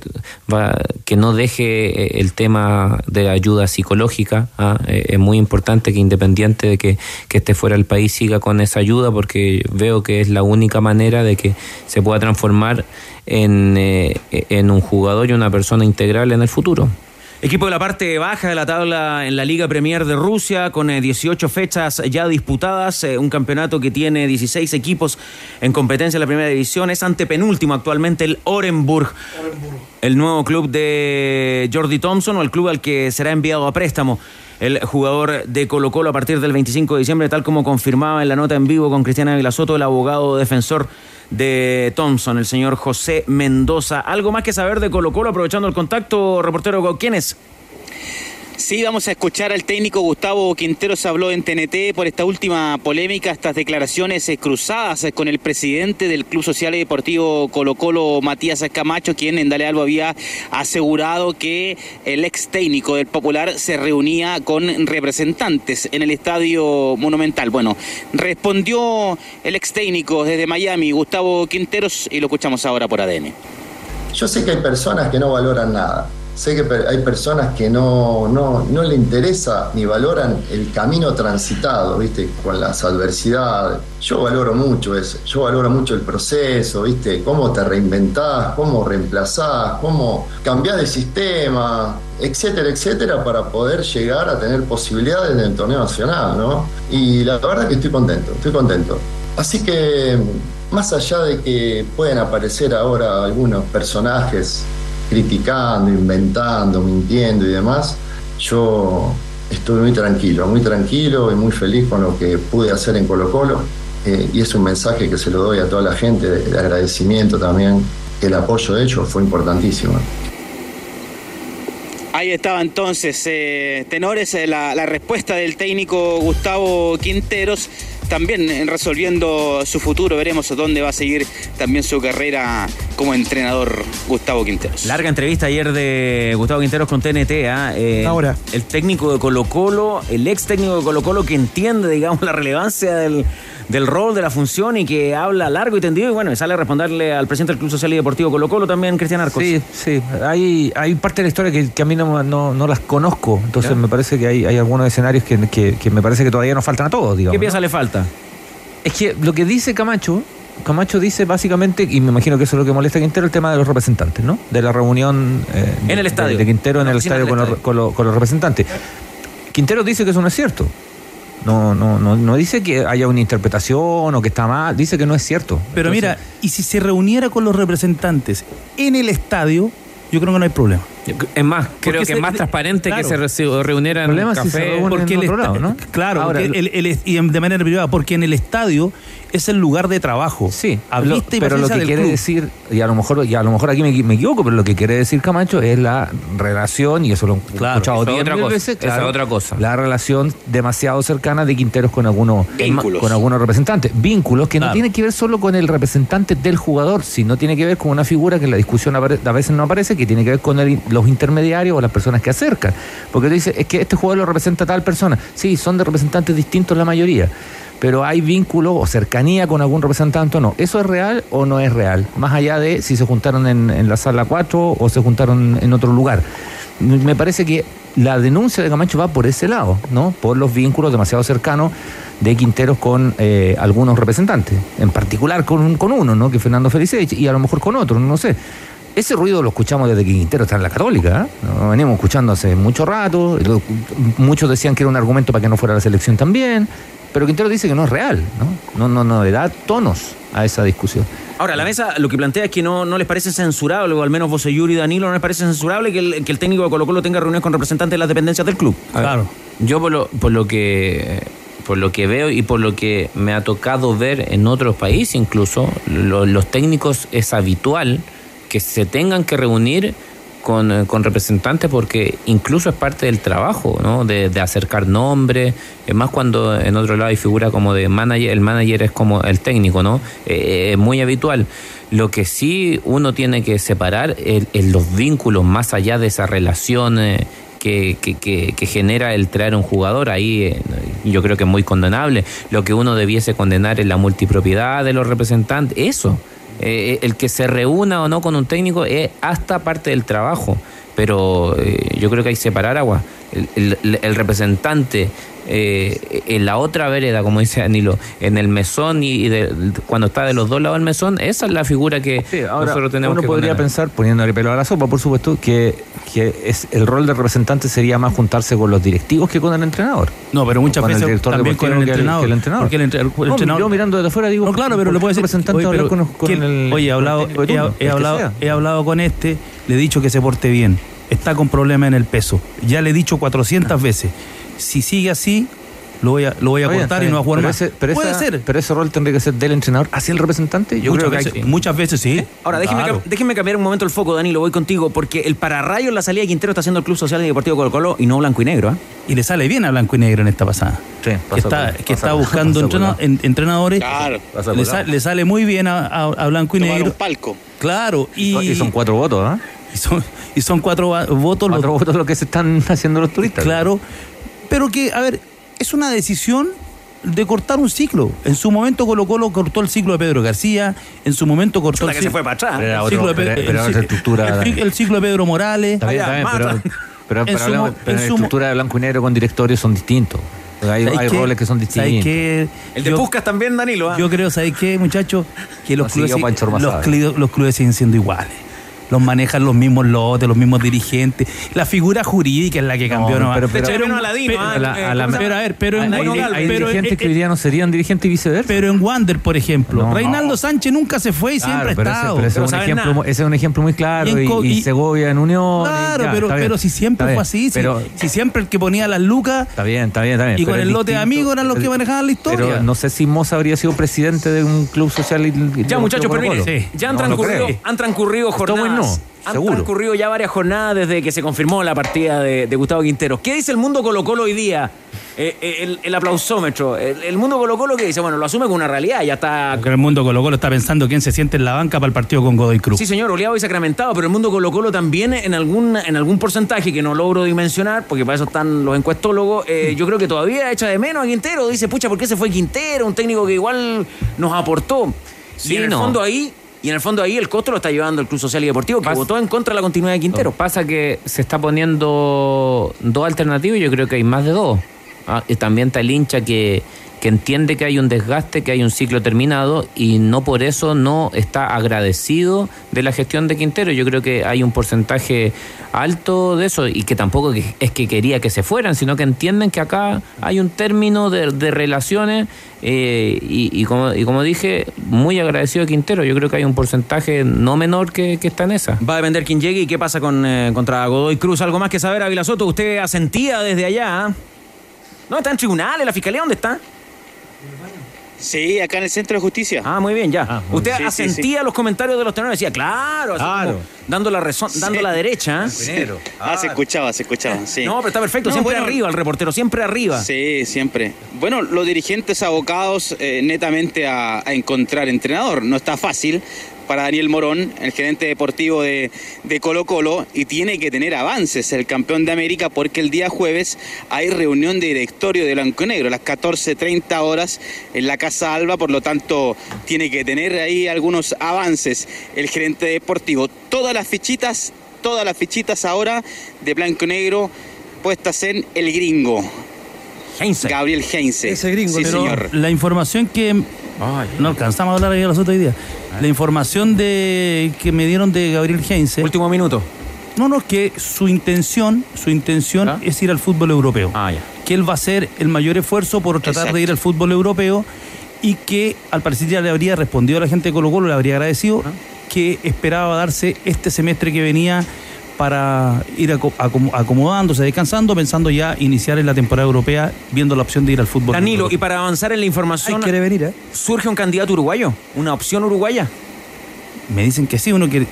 va, que no deje eh, el tema de ayuda psicológica. ¿ah? Eh, Es muy importante que independiente de que, que esté fuera del país siga con esa ayuda porque veo que es la única manera de que se pueda transformar en, en un jugador y una persona integral en el futuro. Equipo de la parte baja de la tabla en la Liga Premier de Rusia, con eh, 18 fechas ya disputadas, eh, un campeonato que tiene 16 equipos en competencia en la primera división, es antepenúltimo actualmente el Orenburg, el nuevo club de Jordi Thompson o el club al que será enviado a préstamo el jugador de Colo Colo a partir del 25 de diciembre, tal como confirmaba en la nota en vivo con Cristiana Vilasoto, el abogado defensor de Thompson, el señor José Mendoza. ¿Algo más que saber de Colo Colo aprovechando el contacto, reportero? ¿Quién es? Sí, vamos a escuchar al técnico Gustavo Quinteros habló en TNT por esta última polémica, estas declaraciones eh, cruzadas eh, con el presidente del Club Social y Deportivo Colo Colo, Matías Camacho, quien en Dale Albo había asegurado que el ex técnico del Popular se reunía con representantes en el Estadio Monumental. Bueno, respondió el ex técnico desde Miami, Gustavo Quinteros, y lo escuchamos ahora por ADN. Yo sé que hay personas que no valoran nada. Sé que hay personas que no, no, no le interesa ni valoran el camino transitado, ¿viste? Con las adversidades. Yo valoro mucho eso. Yo valoro mucho el proceso, ¿viste? Cómo te reinventás, cómo reemplazás, cómo cambiás de sistema, etcétera, etcétera, para poder llegar a tener posibilidades en el torneo nacional, ¿no? Y la verdad que estoy contento, estoy contento. Así que, más allá de que pueden aparecer ahora algunos personajes criticando, inventando, mintiendo y demás, yo estoy muy tranquilo, muy tranquilo y muy feliz con lo que pude hacer en Colo Colo. Eh, y es un mensaje que se lo doy a toda la gente de, de agradecimiento también. El apoyo de ellos fue importantísimo. Ahí estaba entonces, eh, tenores, eh, la, respuesta del técnico Gustavo Quinteros, también resolviendo su futuro, veremos dónde va a seguir también su carrera como entrenador Gustavo Quinteros. Larga entrevista ayer de Gustavo Quinteros con TNT. ¿ah? Eh, Ahora. El técnico de Colo Colo, el ex técnico de Colo Colo que entiende, digamos, la relevancia del, del rol, de la función y que habla largo y tendido. Y bueno, y sale a responderle al presidente del Club Social y Deportivo Colo Colo también, Cristian Arcos. Sí, sí. Hay, hay parte de la historia que, que a mí no, no, no las conozco. Entonces ¿Ya? me parece que hay, hay algunos escenarios que, que- que me parece que todavía nos faltan a todos, digamos. ¿Qué pieza le falta? Es que lo que dice Camacho, Camacho dice básicamente, y me imagino que eso es lo que molesta a Quintero, el tema de los representantes, ¿no? De la reunión eh, En el estadio. De, Quintero en el estadio, con, los, estadio. con los- con los representantes. Quintero dice que eso no es cierto. No, no, no, no dice que haya una interpretación o que está mal, dice que no es cierto. Pero Entonces, mira, y si se reuniera con los representantes en el estadio, yo creo que no hay problema. Es más, creo que es más transparente claro. que se re- reuniera en es si se café. reúnen porque en el otro lado, ¿no? Claro, Ahora, porque el- el- y de manera privada, porque en el estadio es el lugar de trabajo. Sí, a lo- pero lo que quiere club. decir, y a lo mejor, y a lo mejor aquí me, me equivoco, pero lo que quiere decir Camacho es la relación, y eso lo he Claro, escuchado otra mil cosa, veces, esa es otra cosa. La relación demasiado cercana de Quinteros con algunos Vínculos. con algunos representantes. Vínculos que no Claro. tiene que ver solo con el representante del jugador, sino tiene que ver con una figura que en la discusión a veces no aparece, que tiene que ver con el- los intermediarios o las personas que acercan. Porque dice, es que este jugador lo representa tal persona. Sí, son de representantes distintos la mayoría. Pero hay vínculo o cercanía con algún representante o no. ¿Eso es real o no es real? Más allá de si se juntaron en, la sala 4 o se juntaron en otro lugar. Me parece que la denuncia de Camacho va por ese lado, ¿no? Por los vínculos demasiado cercanos de Quinteros con eh, algunos representantes, en particular con, con uno, ¿no? Que Fernando Felicevich, y a lo mejor con otro, no sé. Ese ruido lo escuchamos desde que Quintero está en la Católica, ¿eh? Lo venimos escuchando hace mucho rato, lo- muchos decían que era un argumento para que no fuera la selección también, pero Quintero dice que no es real, ¿no? No, no, no le da tonos a esa discusión. Ahora, la mesa lo que plantea es que no, no les parece censurable, o al menos vos, Yuri y Danilo, no les parece censurable que el, que el técnico de Colo Colo tenga reuniones con representantes de las dependencias del club. Claro. Yo por lo, por lo que por lo que veo y por lo que me ha tocado ver en otros países incluso, lo- los técnicos es habitual que se tengan que reunir con, eh, con representantes porque incluso es parte del trabajo, ¿no? De, de acercar nombres, es más cuando en otro lado hay figura como de manager, el manager es como el técnico, ¿no? Eh, es muy habitual. Lo que sí uno tiene que separar es, los vínculos más allá de esa relación eh, que, que, que- que genera el traer un jugador, ahí eh, yo creo que es muy condenable. Lo que uno debiese condenar es la multipropiedad de los representantes, eso. Eh, el que se reúna o no con un técnico es hasta parte del trabajo, pero eh, yo creo que hay que separar agua. El, el- el representante eh, en la otra vereda, como dice Danilo, en el mesón y, y de- cuando está de los dos lados del mesón, esa es la figura que Ahora, nosotros tenemos uno que podría condenar. pensar, poniéndole pelo a la sopa, por supuesto, que, que es, el rol del representante sería más juntarse con los directivos que con el entrenador. No, pero muchas Con el veces director también con el el- entrenador. que el entrenador. Porque el, entre- el No, entrenador- yo mirando desde afuera digo, No, claro, pero ¿por le qué puedo el decir. representante oye, hablar pero con, con ¿quién- el. oye, he con el hablado, he, El hablado, he hablado con este, le he dicho que se porte bien. Está con problemas en el peso. Ya le he dicho 400 veces. Si sigue así, lo voy a, lo voy a Está cortar está y no va a jugar pero más. Ese, pero Puede esa- ser. Pero ese rol tendría que ser del entrenador hacia el representante. Yo muchas, creo que veces, hay- muchas veces sí. Ahora, déjeme, Claro. cam- déjeme cambiar un momento el foco, Danilo, voy contigo, porque el pararrayo en la salida de Quintero está haciendo el Club Social y Deportivo Colo Colo y no blanco y negro. ¿ah? Y le sale bien a blanco y negro en esta pasada. Sí, que pasa está, por- que pasa está buscando entrenadores. Claro. Le, lado. sa- le sale muy bien a, a- a blanco y Tomar negro. un palco. Claro. Y, Y son cuatro votos, ¿ah? Y son, y son cuatro votos. los- votos lo que se están haciendo los turistas. Claro, pero que, a ver, es una decisión de cortar un ciclo. En su momento Colo Colo cortó el ciclo de Pedro García, en su momento cortó Chuta, el que se ciclo- fue para atrás. Pero el ciclo de pero- Pe- pero el estructura. el, el ciclo de Pedro Morales. Está bien, está bien, Allá, pero, En su hablamos- en la su estructura de blanco y negro con directorios son distintos. Hay, ¿Sabes hay roles que son distintos. El de Puscas también, Danilo. ¿ah? Yo creo, ¿sabes qué, muchachos? Que los clubes, los clubes siguen siendo iguales. Los manejan los mismos lotes, los mismos dirigentes. La figura jurídica es la que cambió. No, pero- pero- pero- a ver, pero en- Hay, hay- pero- dirigentes eh, que hoy día no serían dirigentes y viceversa. Pero en Wander, por ejemplo, No. Reinaldo Sánchez nunca se fue y Claro, siempre ha ese- estado. pero ese, Pero es un ejemplo, ese es un ejemplo muy claro. Y en Y, y Segovia en Unión. y Claro, ya, pero, pero si siempre está fue bien. así, si, Pero, si siempre el que ponía las lucas Está bien, está bien, está bien. y con el lote de amigos eran los que manejaban la historia. Pero no sé si Moza habría sido presidente de un club social. Ya, muchachos, pero miren, Sí. ya han transcurrido jornadas. No, han seguro. transcurrido ya varias jornadas desde que se confirmó la partida de, de Gustavo Quintero. ¿Qué dice el mundo Colo Colo hoy día? Eh, eh, el, el aplausómetro. El, el mundo Colo Colo que dice, bueno, lo asume con una realidad, ya está. Porque el mundo Colo Colo está pensando quién se siente en la banca para el partido con Godoy Cruz. Sí, señor, oleado y sacramentado, pero el mundo Colo Colo también en algún, en algún porcentaje que no logro dimensionar, porque para eso están los encuestólogos, eh, yo creo que todavía echa de menos a Quintero. Dice, pucha, ¿por qué se fue Quintero? Un técnico que igual nos aportó. Sí, y en el fondo ahí, y en el fondo ahí el costo lo está llevando el Club Social y Deportivo, que votó en contra de la continuidad de Quintero. Pasa que se está poniendo dos alternativas y yo creo que hay más de dos. Ah, y también está el hincha que, que entiende que hay un desgaste, que hay un ciclo terminado y no por eso no está agradecido de la gestión de Quintero. Yo creo que hay un porcentaje alto de eso y que tampoco es que quería que se fueran, sino que entienden que acá hay un término de, relaciones eh, y, y como, y como dije, muy agradecido de Quintero. Yo creo que hay un porcentaje no menor que, que está en esa. Va a depender quién llegue y qué pasa con, eh, contra Godoy Cruz. ¿Algo más que saber, Ávila Soto? Usted asentía desde allá. ¿ah? No, está en tribunales, la fiscalía, ¿dónde está? Sí, acá en el Centro de Justicia. Ah, muy bien, ya. Usted Sí, sí, asentía los comentarios de los tenores, decía, claro, Claro. dando la razón, dando la derecha. ¿eh? Ah, se escuchaba, se escuchaba, sí. No, pero está perfecto, No, siempre bueno, arriba, el reportero, siempre arriba. Sí, siempre. Bueno, los dirigentes abocados eh, netamente a, a encontrar entrenador. No está fácil para Daniel Morón, el gerente deportivo de, de Colo Colo, y tiene que tener avances el campeón de América porque el día jueves hay reunión de directorio de Blanco y Negro a las 14.30 horas en la Casa Alba, por lo tanto tiene que tener ahí algunos avances el gerente deportivo. Todas las fichitas, todas las fichitas ahora de Blanco y Negro puestas en el gringo. Gabriel Heinze. Ese gringo, Sí, Pero señor. La información que. No alcanzamos a hablar las otras hoy día. La información de que me dieron de Gabriel Heinze. Último minuto. No, no, que su intención, su intención es ir al fútbol europeo. Ah, ya. Que él va a hacer el mayor esfuerzo por tratar de ir al fútbol europeo y que al parecer ya le habría respondido a la gente de Colo Colo, le habría agradecido que esperaba darse este semestre que venía para ir aco- acom- acomodándose, descansando, pensando ya iniciar en la temporada europea, viendo la opción de ir al fútbol. Danilo, y para avanzar en la información. quiere venir, ¿eh? ¿Surge un candidato uruguayo? ¿Una opción uruguaya? Me dicen que sí, uno que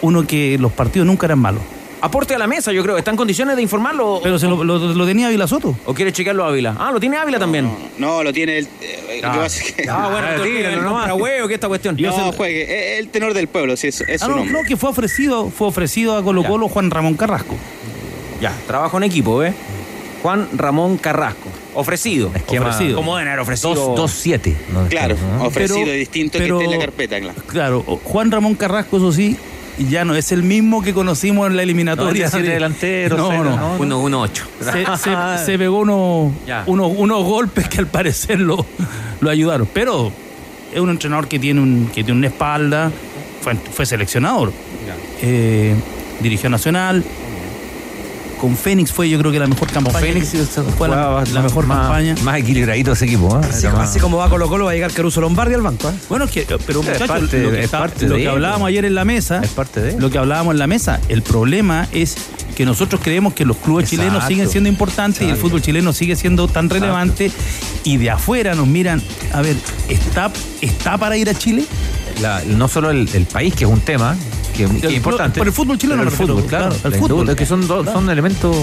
uno que los partidos nunca eran malos. Aporte a la mesa, yo creo. ¿Está en condiciones de informarlo? Pero se lo, lo- lo tenía Ávila Soto. ¿O quiere chequearlo Ávila? Ah, lo tiene Ávila también. No, lo tiene el. eh, lo que pasa es que- Ah, bueno, tíralo nomás. huevo, ¿qué esta cuestión? No, juegue. Es el tenor del pueblo, sí, es, es Ah, su no, nombre. no, que fue ofrecido, fue ofrecido a Colo Colo Juan Ramón Carrasco. Ya, trabajo en equipo, ¿eh? Juan Ramón Carrasco. Ofrecido. Esquema- ofrecido. ¿Cómo deben haber ofrecido? 2-7. Claro, ofrecido Pero- distinto pero- que esté en la carpeta, claro. Claro, Juan Ramón Carrasco, eso sí, ya no es el mismo que conocimos en la eliminatoria. No, siete de- delanteros, No, cero, no. no, no. 1-1-8. Se, se- se pegó unos, Ya. unos, unos golpes que al parecer lo, lo ayudaron. Pero es un entrenador que tiene, un, que tiene una espalda, fue, fue seleccionador. Eh, dirigió Nacional. Con Fénix fue yo creo que la mejor campaña. Fénix fue la, mejor más, campaña. Más equilibradito ese equipo. ¿eh? Así, Era más- así como va Colo Colo, va a llegar Caruso Lombardi al banco. ¿eh? Bueno, es que, pero Es muchachos, parte- lo que, es parte lo de que hablábamos ayer en la mesa, Es parte de él. lo que hablábamos en la mesa, el problema es que nosotros creemos que los clubes Exacto. chilenos siguen siendo importantes y el fútbol chileno sigue siendo tan relevante y de afuera nos miran, a ver, ¿está, está para ir a Chile? la- no solo el, el país, que es un tema que, que es importante. por el fútbol chileno el fútbol, claro. claro, el fútbol. industria, que son, do- son elementos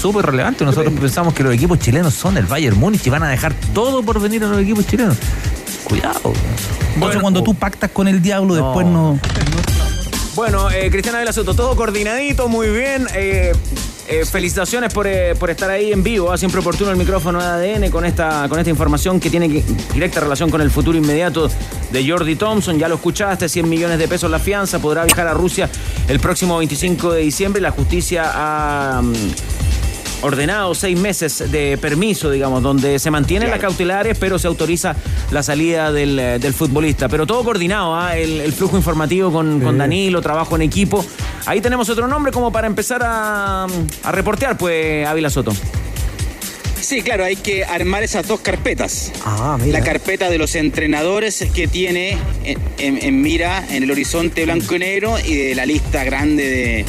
súper relevantes. Nosotros pensamos que los equipos chilenos son el Bayern Múnich y van a dejar todo por venir a los equipos chilenos. Cuidado. Entonces cuando tú pactas con el diablo, después no... Bueno, eh, Cristiana Vela Soto, todo coordinadito, muy bien. Eh, eh, felicitaciones por, eh, por estar ahí en vivo. ¿ah? Siempre oportuno el micrófono de ADN con esta, con esta información que tiene que- directa relación con el futuro inmediato de Jordi Thompson. Ya lo escuchaste, 100 millones de pesos la fianza. Podrá viajar a Rusia el próximo 25 de diciembre. La justicia ha mm, ordenado seis meses de permiso, digamos, donde se mantienen las cautelares, pero se autoriza la salida del, eh, del futbolista. Pero todo coordinado, ¿ah? el, el flujo informativo con, con Danilo, trabajo en equipo. Ahí tenemos otro nombre como para empezar a, a reportear, pues, Ávila Soto. Sí, claro, hay que armar esas dos carpetas. Ah, La carpeta de los entrenadores que tiene en, en- en mira en el horizonte blanco y negro y de la lista grande de,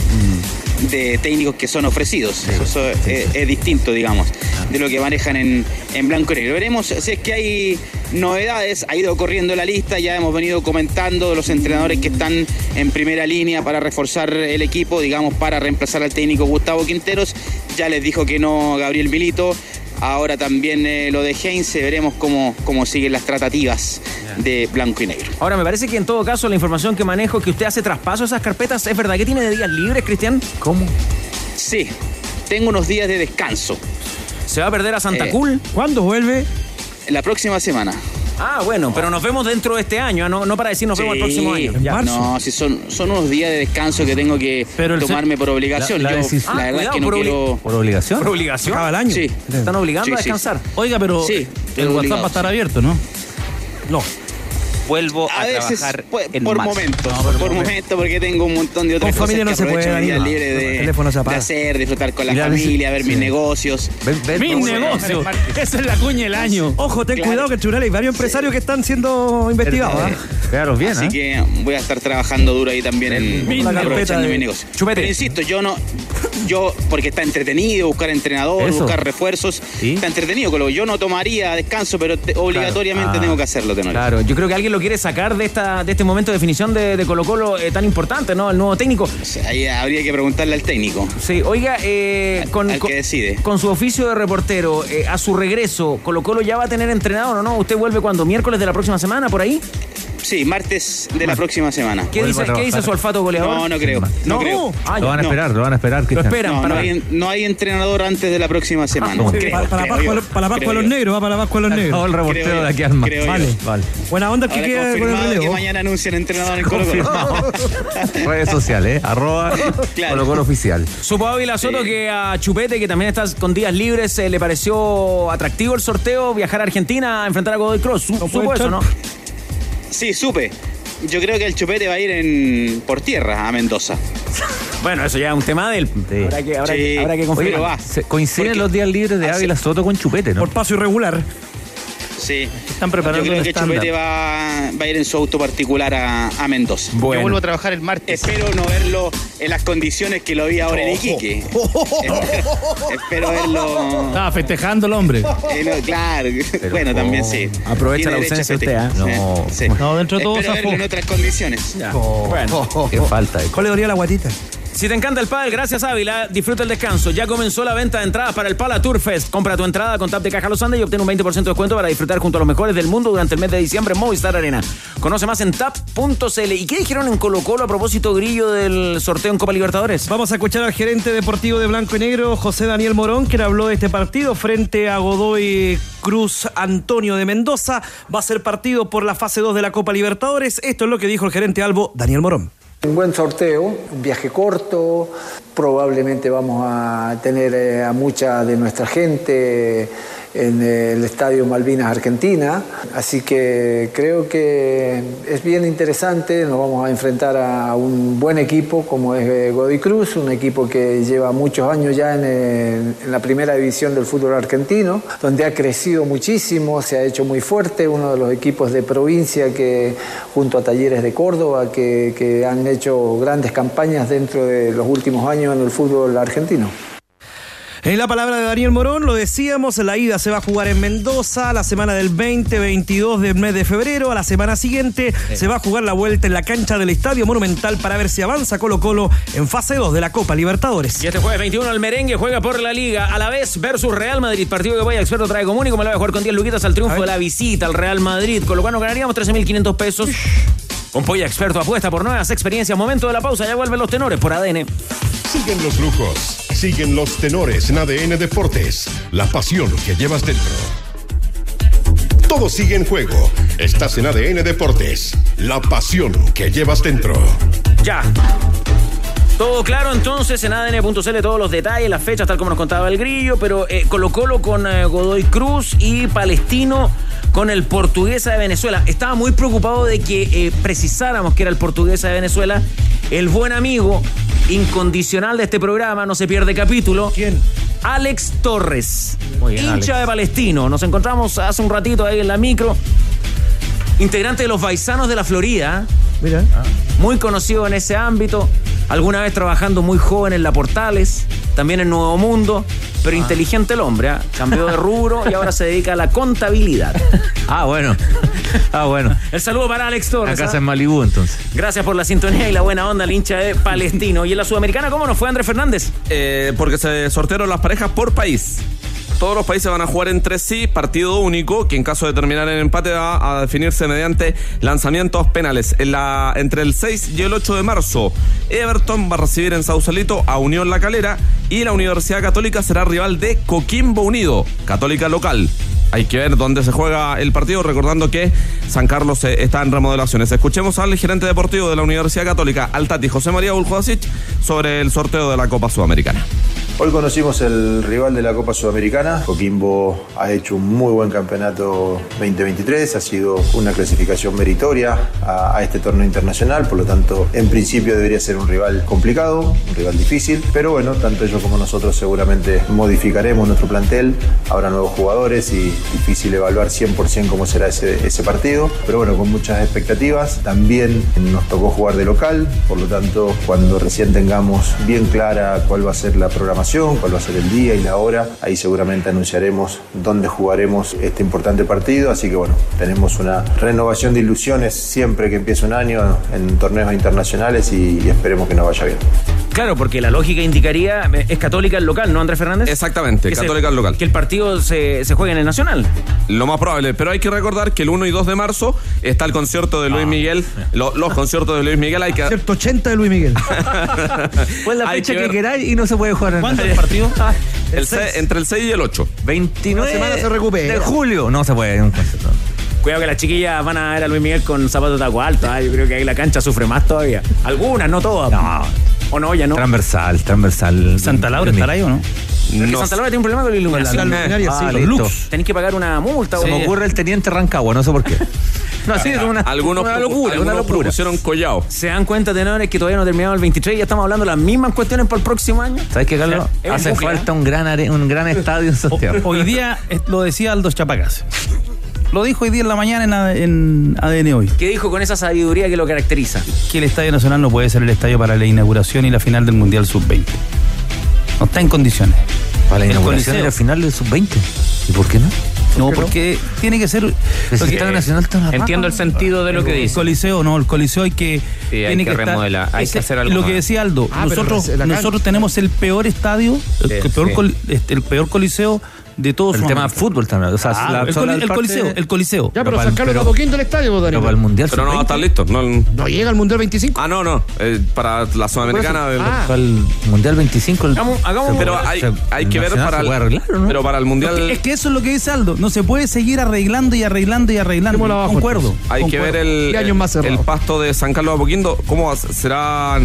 de técnicos que son ofrecidos. Eso, eso es, es distinto, digamos, de lo que manejan en, en blanco y negro. Veremos si es que hay novedades. Ha ido corriendo la lista, ya hemos venido comentando los entrenadores que están en primera línea para reforzar el equipo, digamos, para reemplazar al técnico Gustavo Quinteros. Ya les dijo que no Gabriel Milito. Ahora también eh, lo de Heinze, veremos cómo, cómo siguen las tratativas de blanco y negro. Ahora, me parece que en todo caso la información que manejo es que usted hace traspaso a esas carpetas. ¿Es verdad que tiene de días libres, Cristian? ¿Cómo? Sí, tengo unos días de descanso. ¿Se va a perder a Santa Eh, Cool? ¿Cuándo vuelve? La próxima semana. Ah, bueno, pero nos vemos dentro de este año, ¿ah? no, no para decir nos vemos el próximo año. No, si son, son unos días de descanso que tengo que tomarme por obligación. la- la Yo, decisión- la Ah, verdad es cuidado, que no por obli- quiero. ¿Por obligación? ¿Por obligación? Acaba el año. Sí. ¿Te están obligando Sí, a sí, descansar? Oiga, pero Sí, el WhatsApp obligado, va a estar sí. abierto, ¿no? No. Vuelvo a, A veces, trabajar pues, en por marzo. momentos, por momentos, porque tengo un montón de otras Con familia no cosas que se puede, mis libres El de, teléfono se apaga. de hacer, disfrutar con la familia, ver mis negocios. Ven- ven- ¡Mi vamos a- negocio! Esa es la cuña del año. Ojo, ten Claro. cuidado que en tribunal hay varios empresarios que están siendo investigados. ¿ah? Quedaros bien, Así ¿eh? que voy a estar trabajando duro ahí también en Mi aprovechando de- mi negocio. Chupete. Pero insisto, yo no, yo, porque está entretenido, buscar entrenador, Eso. buscar refuerzos, ¿Sí? está entretenido, Colo. Yo no tomaría descanso, pero te- obligatoriamente Ah. tengo que hacerlo, Tenorio. Claro, yo creo que alguien lo quiere sacar de esta de este momento de definición de, de Colo Colo eh, tan importante, ¿no? El nuevo técnico. Ahí habría que preguntarle al técnico. Sí, oiga, eh, con, al que decide. con su oficio de reportero, eh, a su regreso, Colo Colo ya va a tener entrenador o no? ¿Usted vuelve cuando? ¿Miércoles de la próxima semana, por ahí? Sí, martes de la próxima semana. ¿Qué, dice, a ¿qué dice su olfato goleador? No, no creo. No, creo. Ah, Lo van a no. esperar, lo van a esperar, Lo esperan No, para no hay, no hay entrenador antes de la próxima semana. ¿cómo? Creo, Para, para la creo Pascua, para la Pascua de los negros, va para la Pascua de los Todo el negros. reportero Creo de aquí al mar. yo. Vale, vale. Buena onda que queda con el confirmado que relevo. mañana anuncian entrenador en Colo Colo. Redes sociales, ¿eh? Arroba Claro. Colo Colo Oficial. Supo Ávila Soto que a Chupete, que también está con días libres, eh, le pareció atractivo el sorteo, viajar a Argentina a enfrentar a Godoy Cruz. Su- supo eso. ¿no? Sí, supe. Yo creo que el chupete va a ir en, por tierra a Mendoza. Bueno, eso ya es un tema del. Habrá que, habrá, que- Sí. habrá que Oye, va. Coinciden los días libres de Ávila Soto con Chupete, ¿no? Por paso irregular. Sí. Están preparando Yo creo que. Chupete va, va a ir en su auto particular a, a Mendoza. Bueno. Yo vuelvo a trabajar el martes. Espero no verlo en las condiciones que lo vi ahora en Iquique. espero, espero verlo. Estaba festejando el hombre. eh, no, claro, bueno, también sí. Aprovecha la ausencia a usted. ¿ah? Sí, sí. No, dentro de todo Espero verlo en otras condiciones. Bueno. Qué falta. eh. ¿Cuál le dolía la guatita? Si te encanta el pádel, gracias Ávila, disfruta el descanso. Ya comenzó la venta de entradas para el Pala Tour Fest. Compra tu entrada con Tap de Caja Los Andes y obtén un 20% de descuento para disfrutar junto a los mejores del mundo durante el mes de diciembre en Movistar Arena. Conoce más en tap.cl. ¿Y qué dijeron en Colo Colo a propósito, Grillo, del sorteo en Copa Libertadores? Vamos a escuchar al gerente deportivo de Blanco y Negro, José Daniel Morón, quien habló de este partido frente a Godoy Cruz Antonio de Mendoza. Va a ser partido por la fase 2 de la Copa Libertadores. Esto es lo que dijo el gerente Albo, Daniel Morón. Un buen sorteo, un viaje corto, probablemente vamos a tener eh, a mucha de nuestra gente en el Estadio Malvinas Argentina, así que creo que es bien interesante, nos vamos a enfrentar a un buen equipo como es eh, Godoy Cruz, un equipo que lleva muchos años ya en, el- la primera división del fútbol argentino, donde ha crecido muchísimo, se ha hecho muy fuerte, uno de los equipos de provincia que junto a Talleres de Córdoba que han hecho grandes campañas dentro de los últimos años en el fútbol argentino. En la palabra de Daniel Morón, lo decíamos, la ida se va a jugar en Mendoza la semana del 20-22 del mes de febrero. A la semana siguiente se va a jugar la vuelta en la cancha del Estadio Monumental para ver si avanza Colo Colo en fase 2 de la Copa Libertadores. Y este jueves 21 el merengue juega por la Liga a la vez versus Real Madrid. Partido que Vaya Experto trae común y como le va a jugar con 10 luquitas al triunfo de la visita al Real Madrid. Con lo cual nos ganaríamos 13.500 pesos. Con Polla Experto apuesta por nuevas experiencias. Momento de la pausa. Ya vuelven los tenores por ADN. Siguen los lujos, siguen los tenores en ADN Deportes, la pasión que llevas dentro. Todo sigue en juego. Estás en ADN Deportes, la pasión que llevas dentro. Ya. Todo claro entonces en ADN.cl, todos los detalles, las fechas, tal como nos contaba el grillo, pero eh, Colo Colo con eh, Godoy Cruz y Palestino con el Portuguesa de Venezuela. Estaba muy preocupado de que eh, precisáramos que era el Portuguesa de Venezuela. El buen amigo incondicional de este programa, no se pierde capítulo. ¿Quién? Alex Torres, Muy bien, hincha Alex. de Palestino. Nos encontramos hace un ratito ahí en la micro. Integrante de los Baisanos de la Florida. Mira. Muy conocido en ese ámbito. Alguna vez trabajando muy joven en La Portales, también en Nuevo Mundo, pero inteligente el hombre, ¿ah? cambió de rubro y ahora se dedica a la contabilidad. Ah, bueno. Ah, bueno. El saludo para Alex Torres. Acá ¿ah? en Malibú, entonces. Gracias por la sintonía y la buena onda, el hincha de Palestino. Y en la Sudamericana, ¿cómo nos fue Andrés Fernández? Eh, porque se sortearon las parejas por país. Todos los países van a jugar entre sí, partido único, que en caso de terminar en empate va a definirse mediante lanzamientos penales. En la, entre el 6 y el 8 de marzo, Everton va a recibir en Sausalito a Unión La Calera y la Universidad Católica será rival de Coquimbo Unido, Católica local. hay que ver dónde se juega el partido, recordando que San Carlos eh, está en remodelaciones. Escuchemos al gerente deportivo de la Universidad Católica, Altati José María Buljovasic, sobre el sorteo de la Copa Sudamericana. Hoy conocimos el rival de la Copa Sudamericana. Coquimbo ha hecho un muy buen campeonato 2023, ha sido una clasificación meritoria a, este torneo internacional, por lo tanto, en principio debería ser un rival complicado, un rival difícil, pero bueno, tanto ellos como nosotros seguramente modificaremos nuestro plantel, habrá nuevos jugadores y difícil evaluar 100% cómo será ese, ese partido, pero bueno, con muchas expectativas. También nos tocó jugar de local, por lo tanto, cuando recién tengamos bien clara cuál va a ser la programación, cuál va a ser el día y la hora. Ahí seguramente anunciaremos dónde jugaremos este importante partido. Así que bueno, tenemos una renovación de ilusiones siempre que empieza un año en torneos internacionales y, y esperemos que nos vaya bien. Claro, porque la lógica indicaría, es católica el local, ¿no, Andrés Fernández? Exactamente, católica el local. Que el partido se, se juegue en el Nacional. Lo más probable, pero hay que recordar que el 1 y 2 de marzo está el concierto de Luis Miguel, lo- los conciertos de Luis Miguel. Hay que... 180 de Luis Miguel. Pues la Hay fecha que que, queráis y no se puede jugar en ¿Cuándo el el partido? El se- entre el 6 y el 8. 29 Una semana se recupera. de julio. No se puede. un concierto. Cuidado que las chiquillas van a ver a Luis Miguel con zapatos de agua alta. ah, Yo creo que ahí la cancha sufre más todavía. Algunas, no todas. No. O no, ya no. Transversal, transversal. ¿Santa Laura estará ahí o no? No Santa Laura tiene un problema con la iluminación. la luminaria, Ah, sí. los lux. Tenéis que pagar una multa. Se o- me ocurre el teniente Rancagua, no sé por qué. No, sí, es una, Algunos, una locura, algunos una locura. propusieron. ¿Se dan cuenta, tenores, que todavía no terminamos el 23 y ya estamos hablando de las mismas cuestiones para el próximo año? ¿Sabes qué, Carlos? Hace falta un gran, are- un gran estadio en Santiago. Hoy día eh, lo decía Aldo Chapacase. Lo dijo hoy día en la mañana en, ADN hoy. ¿Qué dijo con esa sabiduría que lo caracteriza? Que el Estadio Nacional no puede ser el estadio para la inauguración y la final del Mundial Sub-20. No está en condiciones. Para la El inauguración Coliseo. y la final del sub-20. ¿Y por qué no? No, porque tiene que ser. El porque- Estadio Nacional Entiendo el sentido de lo que El dice. coliseo, no, el coliseo hay que. Sí, hay tiene que remodelar, hay ese- que hacer algo Lo que decía Aldo, Ah, nosotros, nosotros tenemos el peor estadio, el, Sí, peor, sí. col- este, el peor coliseo de todos El tema de fútbol también. O sea, Ah, la el, coli- el parte- coliseo, el coliseo. Ya, pero Pero Carlos pero- está poquito el estadio, vos, Pero para el Mundial Pero no va a sub-20. estar listo. No, No llega al Mundial 25. ah, no, no. eh, para la Sudamericana. del- Ah. Para el Mundial 25. el- Hagamos- hagamos- se- Pero hay, se- hay el que ver para se el, puede arreglar, ¿o no? Pero para el Mundial. Es que eso es lo que dice Aldo. No se puede seguir arreglando y arreglando y arreglando. Abajo, Concuerdo. Hay que ver el, años más el pasto de San Carlos de Apoquindo. ¿Cómo va- será?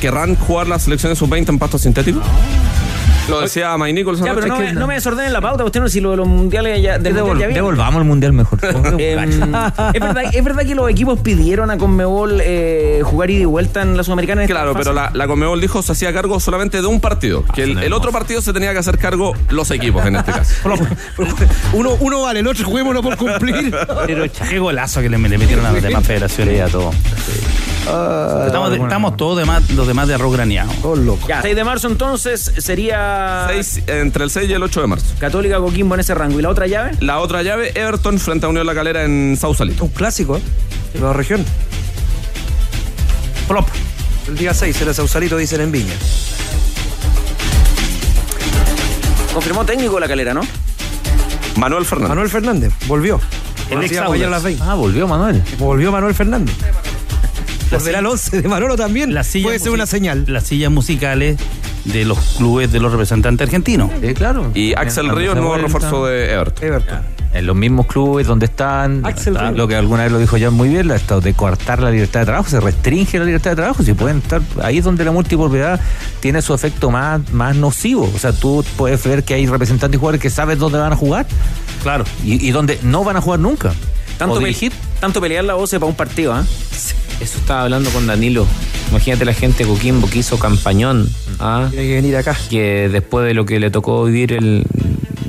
¿Querrán jugar las selecciones sub-20 en pasto sintético? Lo decía Mike Nicholson. Ya, pero no, me, no me desordenen la pauta, usted no si lo de los mundiales ya, del Devol- mundial ya viene. devolvamos el Mundial mejor. Eh, es, verdad, es verdad que los equipos pidieron a Conmebol eh, jugar ida y vuelta en la Sudamericana. en Claro, pero la, la Conmebol dijo se hacía cargo solamente de un partido. Que el, el otro partido se tenía que hacer cargo los equipos en este caso. Uno, uno vale, el otro juguémoslo por cumplir. Pero qué golazo que le, le metieron a las demás federaciones y a todo. Estamos, de- estamos todos demás, los demás de arroz graneado. Locos. Ya, 6 de marzo entonces sería entre el 6 y el 8 de marzo. Católica Coquimbo en ese rango. ¿Y la otra llave? La otra llave, Everton frente a Unión La Calera en Sausalito. Un clásico, ¿eh? De la región. Plop. El día 6 era Sausalito, dicen en Viña. Confirmó técnico la calera, ¿no? Manuel Fernández. Manuel Fernández, volvió. El ex a las 20. Ah, volvió Manuel. Volvió Manuel Fernández. La Volverá el 11 de Manolo también. Sillas Puede ser una señal. Las sillas musicales de los clubes de los representantes argentinos. Sí, claro. Y Axel Ríos, nuevo refuerzo de Everton. Everton. En los mismos clubes donde están. Axel está- Ríos. lo que alguna vez lo dijo ya muy bien, la- esto de coartar la libertad de trabajo, se restringe la libertad de trabajo. Si pueden estar. Ahí es donde la multipropiedad tiene su efecto más, más nocivo. O sea, tú puedes ver que hay representantes y jugadores que saben dónde van a jugar Claro. y, y donde no van a jugar nunca. Tanto, o pe- tanto pelear la voz para un partido, ¿ah? Eso estaba hablando con Danilo. Imagínate la gente de Coquimbo que hizo campañón. ¿ah? Tiene que venir acá. que después de lo que le tocó vivir el,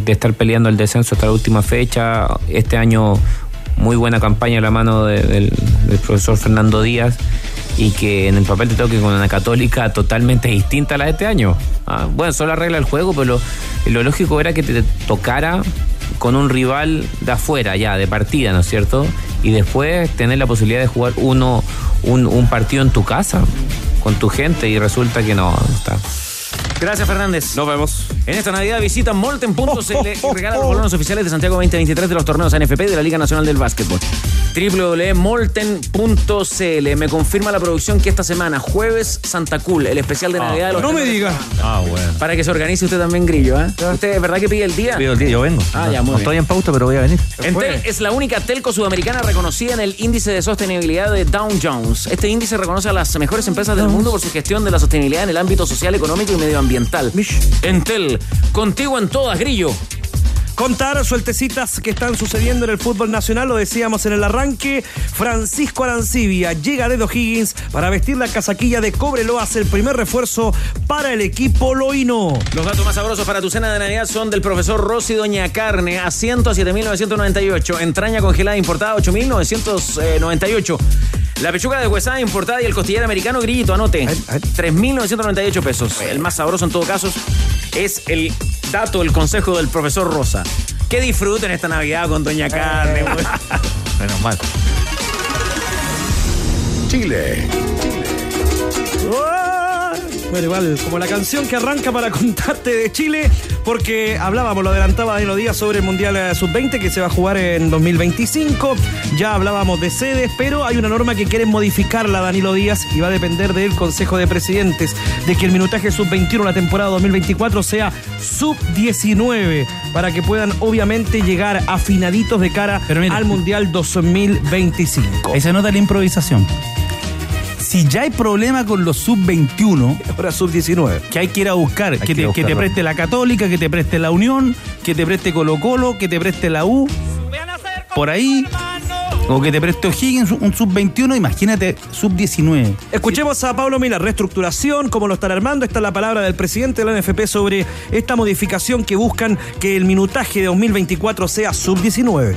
de estar peleando el descenso hasta la última fecha, este año muy buena campaña a la mano de- del, del profesor Fernando Díaz y que en el papel te toque con una católica totalmente distinta a la de este año. Ah, bueno, solo arregla el juego, pero lo, lo lógico era que te tocara con un rival de afuera ya, de partida, ¿no es cierto? Y después tener la posibilidad de jugar uno un, un partido en tu casa, con tu gente, y resulta que no, no está. Gracias, Fernández. Nos vemos. En esta Navidad visita molten.cl y regala los balones oficiales de Santiago 2023 de los torneos NFP de la Liga Nacional del Básquetbol. www.molten.cl Me confirma la producción que esta semana, jueves, Santa Cool, el especial de Navidad de los No me torneos. diga. Ah, bueno. Para que se organice usted también, Grillo. ¿eh? ¿Usted es verdad que pide el día? Pido el día, yo vengo. Ah, ya, muy no bien. estoy en pauta, pero voy a venir. Entel es la única telco sudamericana reconocida en el índice de sostenibilidad de Dow Jones. Este índice reconoce a las mejores empresas del mundo por su gestión de la sostenibilidad en el ámbito social, económico y medioambiental. Entel, contigo en todas, Grillo. Contar sueltecitas que están sucediendo en el fútbol nacional, lo decíamos en el arranque. Francisco Arancibia llega de O'Higgins para vestir la casaquilla de Cobreloas, el primer refuerzo para el equipo loíno. Los datos más sabrosos para tu cena de Navidad son del profesor Rossi Doña Carne, asiento a 7.998, entraña congelada importada 8.998. La pechuga de huesada importada y el costillar americano grillito, anote. 3.998 pesos. El más sabroso en todo caso es el dato, el consejo del profesor Rosa. Que disfruten esta Navidad con Doña Carne. güey. Menos mal. Chile. Bueno, igual, como la canción que arranca para contarte de Chile, porque hablábamos, lo adelantaba Danilo Díaz sobre el Mundial eh, Sub-20 que se va a jugar en 2025. Ya hablábamos de sedes, pero hay una norma que quieren modificarla, Danilo Díaz, y va a depender del Consejo de Presidentes, de que el minutaje Sub-21 la temporada 2024 sea Sub-19, para que puedan obviamente llegar afinaditos de cara al Mundial 2025. Ahí se nota la improvisación. Si ya hay problema con los sub-21, ahora sub-19, que hay que ir a buscar, que, que te, que preste la Católica, que te preste la Unión, que te preste Colo Colo, que te preste la U, por ahí, o que te preste O'Higgins, un sub-21, imagínate, sub-19. Escuchemos a Pablo Mila, reestructuración, cómo lo están armando. Esta es la palabra del presidente de la NFP sobre esta modificación que buscan que el minutaje de 2024 sea sub-19.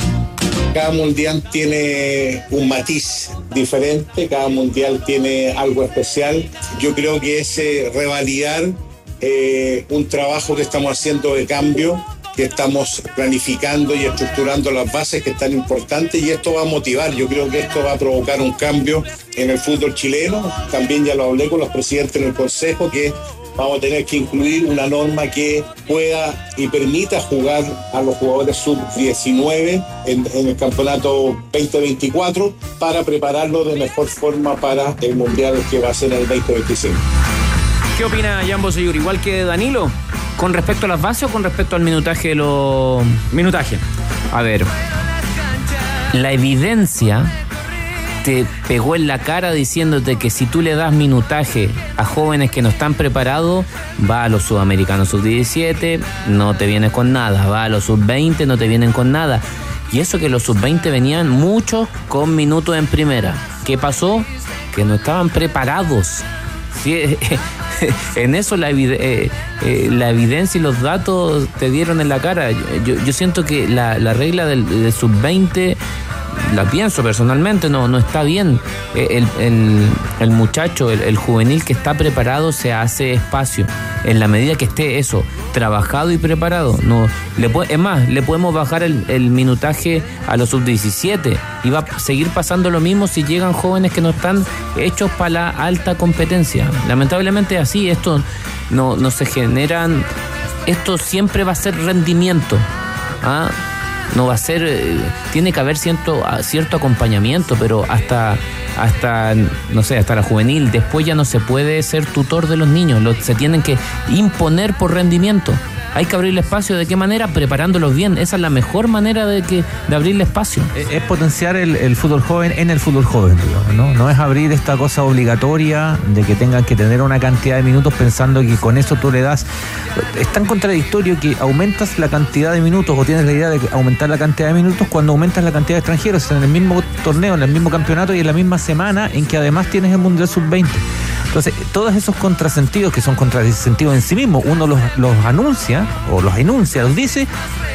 Cada mundial tiene un matiz diferente, cada mundial tiene algo especial. Yo creo que es revalidar eh, un trabajo que estamos haciendo de cambio, que estamos planificando y estructurando las bases que es tan importantes y esto va a motivar. Yo creo que esto va a provocar un cambio en el fútbol chileno. También ya lo hablé con los presidentes del Consejo que vamos a tener que incluir una norma que pueda y permita jugar a los jugadores sub-19 en, el campeonato 2024 para prepararlo de mejor forma para el mundial que va a ser el 2025. ¿Qué opina Jambo Seyur? ¿Igual que Danilo? ¿Con respecto a las bases o con respecto al minutaje de los. Minutaje. A ver. La evidencia te pegó en la cara diciéndote que si tú le das minutaje a jóvenes que no están preparados, va a los sudamericanos sub-17, no te vienes con nada, va a los sub-20, no te vienen con nada. Y eso que los sub-20 venían muchos con minutos en primera. ¿Qué pasó? Que no estaban preparados. Sí, en eso eh, eh, la evidencia y los datos te dieron en la cara. Yo, yo siento que la, la regla del, del sub-20 la pienso personalmente, no, no está bien. Eh, El, el- muchacho, el, juvenil que está preparado se hace espacio. En la medida que esté eso, trabajado y preparado. No, le puede- es más, le podemos bajar el, minutaje a los sub-17 y va a seguir pasando lo mismo si llegan jóvenes que no están hechos para la alta competencia. Lamentablemente así, esto no, no se generan, esto siempre va a ser rendimiento. ¿ah? No va a ser, eh, tiene que haber cierto, cierto acompañamiento, pero hasta, hasta, no sé, hasta la juvenil, después ya no se puede ser tutor de los niños, lo- se tienen que imponer por rendimiento. Hay que abrirle espacio, ¿de qué manera? Preparándolos bien, esa es la mejor manera de, que, de abrirle espacio. Es, es potenciar el, el fútbol joven en el fútbol joven, digamos, ¿no? No es abrir esta cosa obligatoria de que tengan que tener una cantidad de minutos pensando que con eso tú le das. Es tan contradictorio que aumentas la cantidad de minutos o tienes la idea de aumentar la cantidad de minutos cuando aumentas la cantidad de extranjeros en el mismo torneo, en el mismo campeonato y en la misma semana en que además tienes el Mundial Sub-20. Entonces, todos esos contrasentidos que son contrasentidos en sí mismos, uno los, los anuncia o los enuncia, los dice,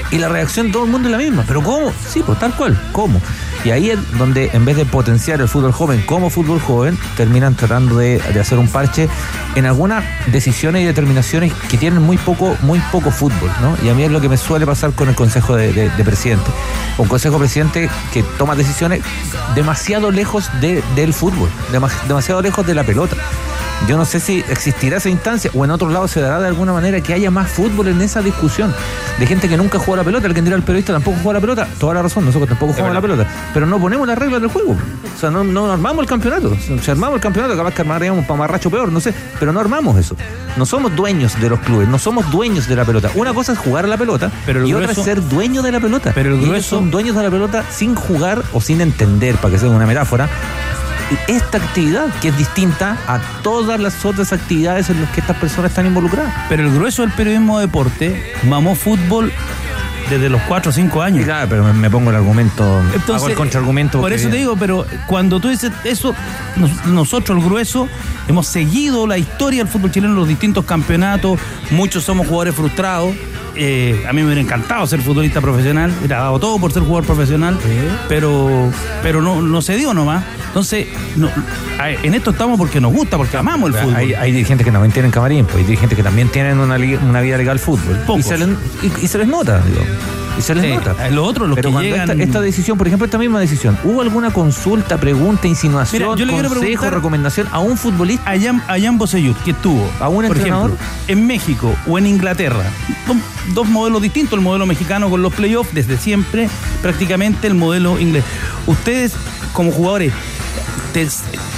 y la reacción de todo el mundo es la misma. ¿Pero cómo? Sí, pues tal cual, ¿cómo? Y ahí es donde en vez de potenciar el fútbol joven como fútbol joven, terminan tratando de, de hacer un parche en algunas decisiones y determinaciones que tienen muy poco, muy poco fútbol, ¿no? Y a mí es lo que me suele pasar con el Consejo de, de, de Presidente. Un Consejo de Presidente que toma decisiones demasiado lejos de- del fútbol, demas- demasiado lejos de la pelota. Yo no sé si existirá esa instancia o en otros lados se dará de alguna manera que haya más fútbol en esa discusión de gente que nunca juega la pelota. El que dirá el periodista tampoco juega la pelota. Toda la razón, nosotros tampoco jugamos la pelota. Pero no ponemos las reglas del juego. O sea, no, no armamos el campeonato. Si armamos el campeonato, capaz que armaríamos para marracho peor, no sé. Pero no armamos eso. No somos dueños de los clubes, no somos dueños de la pelota. Una cosa es jugar a la pelota Pero y otra es ser dueño de la pelota. Pero el Y ellos son dueños de la pelota sin jugar o sin entender, para que sea una metáfora, esta actividad que es distinta a todas las otras actividades en las que estas personas están involucradas. Pero el grueso del periodismo de deporte mamó fútbol desde los 4 o 5 años. Claro, pero me, me pongo el argumento, hago Entonces, el contraargumento. Por eso te digo, pero cuando tú dices eso, nos- nosotros, el grueso, hemos seguido la historia del fútbol chileno en los distintos campeonatos. Muchos somos jugadores frustrados. Eh, a mí me hubiera encantado ser futbolista profesional, hubiera dado todo por ser jugador profesional, pero, pero no, no se dio nomás. Entonces, no- en esto estamos porque nos gusta, porque amamos el fútbol. Hay, hay dirigentes que también tienen camarín, pues hay dirigentes que también tienen una, una vida legal fútbol. Y Pocos. se, les, y, y se les nota, digo. Y se les Sí, nota. Los Pero que llegan... esta, esta decisión, por ejemplo, esta misma decisión, ¿hubo alguna consulta, pregunta, insinuación, Mira, yo le quiero consejo, recomendación a un futbolista? a Jan, a Jan Bosellur, que estuvo, ¿A un por entrenador? ejemplo, en México o en Inglaterra, dos, dos modelos distintos, el modelo mexicano con los playoffs desde siempre, prácticamente el modelo inglés. Ustedes, como jugadores, te-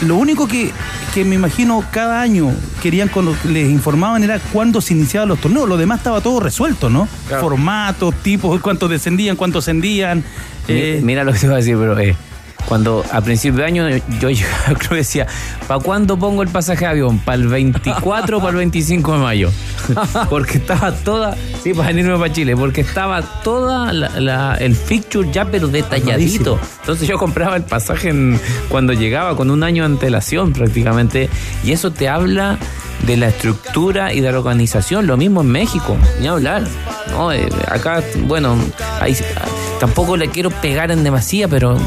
lo único que, que me imagino cada año querían cuando les informaban era cuándo se iniciaban los torneos, lo demás estaba todo resuelto, ¿no? Formatos, tipos, cuántos descendían, cuántos ascendían. Eh, Mira lo que te voy a decir, pero eh, cuando a principio de año yo llegaba, decía, ¿para cuándo pongo el pasaje de avión? ¿Para el 24 o para el 25 de mayo? Porque estaba toda, sí, para venirme para Chile, porque estaba toda la- la- el fixture ya pero detalladito. Entonces yo compraba el pasaje en- cuando llegaba con un año de antelación prácticamente y eso te habla de la estructura y de la organización, lo mismo en México, ni hablar. ¿no? Eh, acá, bueno, ahí, tampoco le quiero pegar en demasía, pero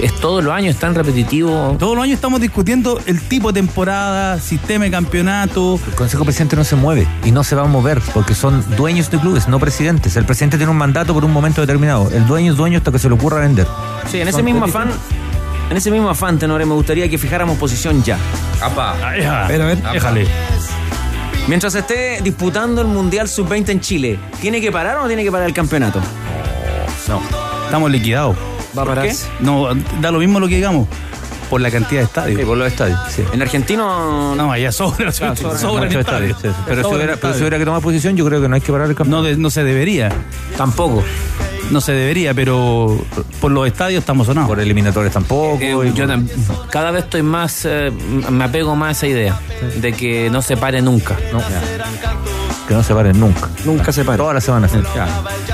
es todos los años, es tan repetitivo. Todos los años estamos discutiendo el tipo de temporada, sistema de campeonato. El Consejo Presidente no se mueve y no se va a mover porque son dueños de clubes, no presidentes. El presidente tiene un mandato por un momento determinado. El dueño es dueño hasta que se le ocurra vender. Sí, en ese mismo afán, en ese mismo afán, Tenore, me gustaría que fijáramos posición ya. Apa. A ver, a ver, déjale. Mientras esté disputando el Mundial Sub-20 en Chile, ¿tiene que parar o no tiene que parar el campeonato? No, estamos liquidados. ¿Va a ¿Por parar? No, da lo mismo lo que digamos. Por la cantidad de estadios. Sí, por los estadios. Sí. En argentino. No, allá sobra, sobra, sobra. sobra estadios. estadios, sí, sí. Pero, si Sobra hubiera, pero si estadios. hubiera que tomar posición, yo creo que no hay que parar el campeonato. No, de- no se debería. Tampoco. No se debería, pero por los estadios estamos sonados. Por eliminatorios tampoco. Eh, yo por- cada vez estoy más, eh, me apego más a esa idea de que no se pare nunca. no, que no se paren nunca. Nunca se para. Todas las semanas.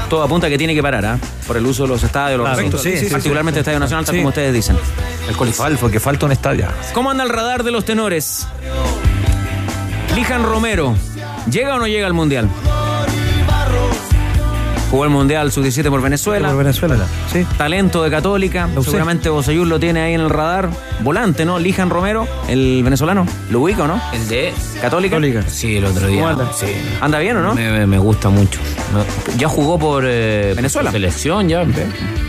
Todo apunta que tiene que parar, ¿ah? Por el uso de los estadios, los Sí, sí, sí, particularmente el Estadio Nacional, tal Sí. como ustedes dicen. El Coliseo. Fal- porque falta un estadio. ¿Cómo anda el radar de los tenores? Lijan Romero, ¿llega o no llega al Mundial? Jugó el Mundial Sub-17 por Venezuela. Por Venezuela, sí. Talento de Católica. Lo. Seguramente Bosayur lo tiene ahí en el radar. Volante, ¿no? Lijan Romero, el venezolano. ¿Lo ubica o no? El de Católica. Católica. Sí, el otro día. ¿Cómo anda? Sí. ¿Anda bien o no? Me gusta mucho. Ya jugó por eh, Venezuela. por selección, ya.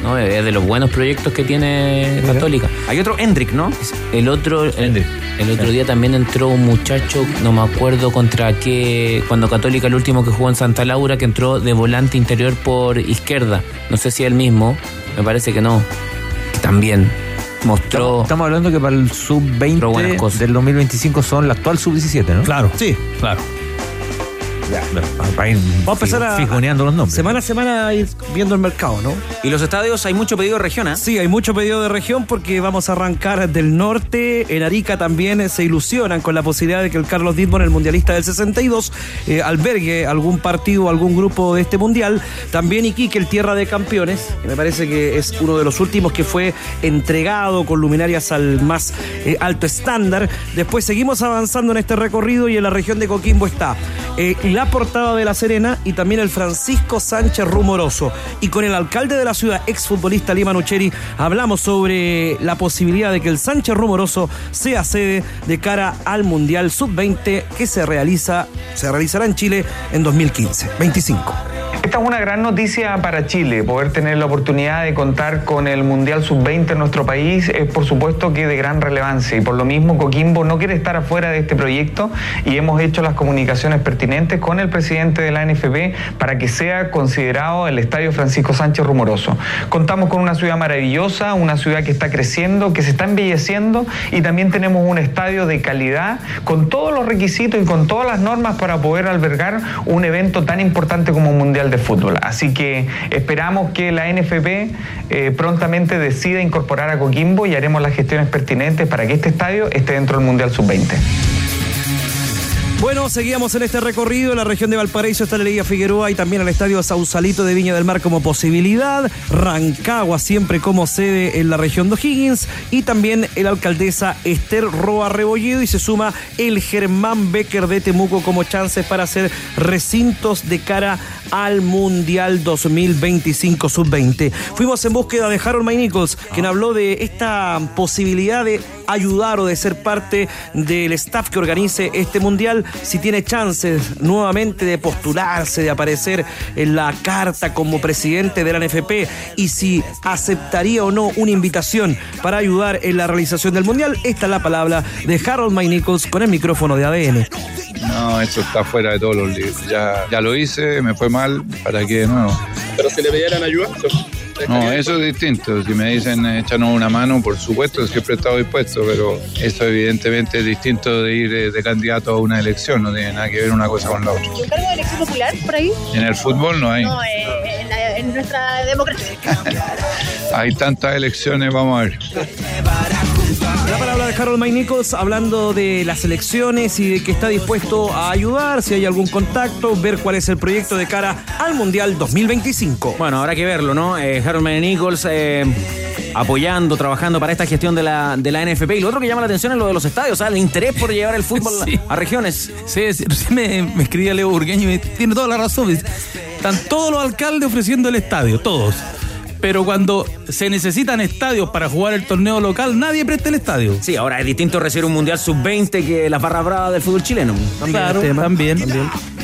No, es de los buenos proyectos que tiene Católica. Hay otro Hendrik, ¿no? El otro, el, el otro día también entró un muchacho, no me acuerdo contra qué, cuando Católica, el último que jugó en Santa Laura, que entró de volante interior por izquierda. No sé si es el mismo, me parece que no. También mostró. Estamos hablando que para el Pero buenas sub-20 cosas. del 2025 son la actual sub-17, ¿no? Claro, sí, claro. Para ir Vamos a empezar a- fijoneando los nombres. Semana a semana ir viendo el mercado, ¿no? Y los estadios, hay mucho pedido de región, ¿ah? Sí, hay mucho pedido de región porque vamos a arrancar del norte. En Arica también eh, se ilusionan con la posibilidad de que el Carlos Ditmon, el mundialista del 62, eh, albergue algún partido, algún grupo de este mundial. También Iquique, el Tierra de Campeones, que me parece que es uno de los últimos que fue entregado con luminarias al más eh, alto estándar. Después seguimos avanzando en este recorrido y en la región de Coquimbo está eh, la portada de La Serena y también el Francisco Sánchez Rumoroso. Y con el alcalde de la ciudad, exfutbolista Lima Nucheri, hablamos sobre la posibilidad de que el Sánchez Rumoroso sea sede de cara al Mundial Sub-20 que se realiza, se realizará en Chile en 2015. 25. esta es una gran noticia para Chile, poder tener la oportunidad de contar con el Mundial Sub-20 en nuestro país es por supuesto que de gran relevancia y por lo mismo Coquimbo no quiere estar afuera de este proyecto y hemos hecho las comunicaciones pertinentes con el presidente de la NFP para que sea considerado el Estadio Francisco Sánchez Rumoroso. Contamos con una ciudad maravillosa, una ciudad que está creciendo, que se está embelleciendo y también tenemos un estadio de calidad con todos los requisitos y con todas las normas para poder albergar un evento tan importante como un Mundial de Fútbol. Así que esperamos que la NFP eh, prontamente decida incorporar a Coquimbo y haremos las gestiones pertinentes para que este estadio esté dentro del Mundial Sub-20. Bueno, seguíamos en este recorrido. En la región de Valparaíso está la Liga Figueroa y también el Estadio Sausalito de Viña del Mar como posibilidad. Rancagua siempre como sede en la región de O'Higgins. Y también el alcaldesa Esther Roa Rebolledo. Y se suma el Germán Becker de Temuco como chances para hacer recintos de cara al Mundial 2025 Sub-20. Fuimos en búsqueda de Harold May Nichols, quien habló de esta posibilidad de ayudar o de ser parte del staff que organice este mundial, si tiene chances nuevamente de postularse, de aparecer en la carta como presidente de la NFP y si aceptaría o no una invitación para ayudar en la realización del mundial. Esta es la palabra de Harold May Nichols con el micrófono de ADN. No, eso está fuera de todos los libros. Ya, ya lo hice, me fue mal, ¿para qué de nuevo? Pero si le pidieran ayuda, No, eso es distinto. Si me dicen échanos una mano, por supuesto, siempre he estado dispuesto, pero esto evidentemente es distinto de ir eh, de candidato a una elección, no tiene nada que ver una cosa con la otra. ¿Y un cargo de elección popular por ahí? En el fútbol no hay. No, eh, en, la- en nuestra democracia. Hay tantas elecciones, vamos a ver. La palabra de Harold May Nichols hablando de las elecciones y de que está dispuesto a ayudar, si hay algún contacto, ver cuál es el proyecto de cara al Mundial 2025. Bueno, habrá que verlo, ¿no? Eh, Harold May Nichols eh, apoyando, trabajando para esta gestión de la, de la NFP. Y lo otro que llama la atención es lo de los estadios, ¿sabes? El interés por llevar el fútbol Sí. a regiones. Sí, sí, me, me escribía Leo Burgueño y me tiene toda la razón. Están todos los alcaldes ofreciendo el estadio, todos. Pero cuando se necesitan estadios para jugar el torneo local, nadie presta el estadio. Sí, ahora es distinto recibir un Mundial Sub-20 que las barras bravas del fútbol chileno. Claro, también,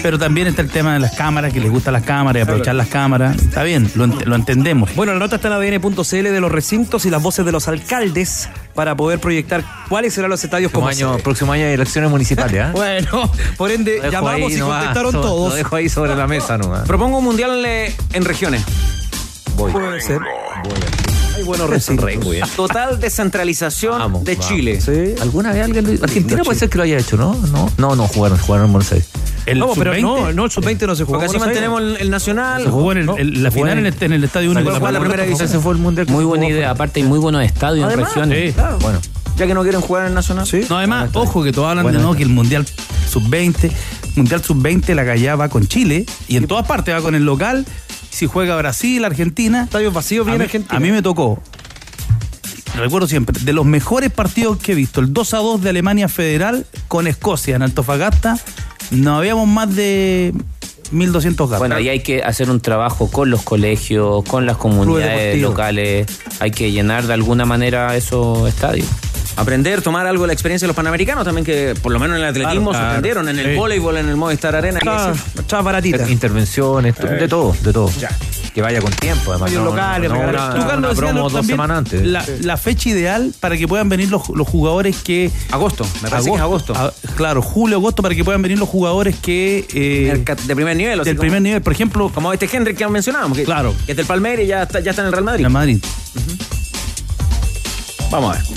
Pero también está el tema de las cámaras, que les gustan las cámaras y aprovechar las cámaras. Está bien, lo, ent- lo entendemos. Bueno, la nota está en ADN.cl de los recintos y las voces de los alcaldes para poder proyectar cuáles serán los estadios como Próximo año, sede. próximo año hay elecciones municipales, ¿ah? Bueno, por ende, llamamos ahí y nomás, contestaron todos. Lo dejo ahí sobre la mesa nomás. Propongo un Mundial eh, en regiones. Voy. Puede ser. Hay buenos recintos. Total descentralización de vamos. Chile. Sí. ¿Alguna vez alguien lo- Argentina puede ser que lo haya hecho, ¿no? No, no, no jugaron, jugaron en Buenos Aires. El No, pero sub-20 no, no, el sub-20 no se jugó. Porque así en Buenos Aires. mantenemos el, el nacional. se jugó en el- el- la final en el, en el Estadio Único. La primera división. Ese fue el mundial. que Muy se buena jugó idea. Aparte, hay muy buenos estadios en Además, regiones. Sí. Bueno, Ya que no quieren jugar en el nacional. Sí. No, además, ojo que todos hablan Bueno, de no, que el Mundial Sub-20, Mundial Sub-20, la Gallá va con Chile y en todas partes va con el local. Si juega Brasil, Argentina. Estadios vacíos, A bien mí, Argentina. a mí me tocó, recuerdo siempre, de los mejores partidos que he visto, el 2 a 2 de Alemania Federal con Escocia en Antofagasta, no habíamos más de 1200 gatos. Bueno, ahí hay que hacer un trabajo con los colegios, con las comunidades locales. Hay que llenar de alguna manera esos estadios. Aprender, tomar algo de la experiencia de los panamericanos también, que por lo menos en el atletismo Claro, sorprendieron, en el sí. voleibol, en el Movistar Arena. Está, está baratita. intervenciones, de todo, de todo. Que vaya con tiempo, además. No- locales, no una, Tú, Carlos, promo dos semanas antes. La, la fecha ideal para que puedan venir los, los jugadores que. Agosto, me parece que es agosto. a- claro, julio, agosto, para que puedan venir los jugadores que. eh, El de primer nivel. así del como- primer nivel, por ejemplo, Como este Hendrik que mencionábamos. Que, Claro. Que es del Palmeiras y ya está, ya está en el Real Madrid. Real Madrid. Vamos a ver.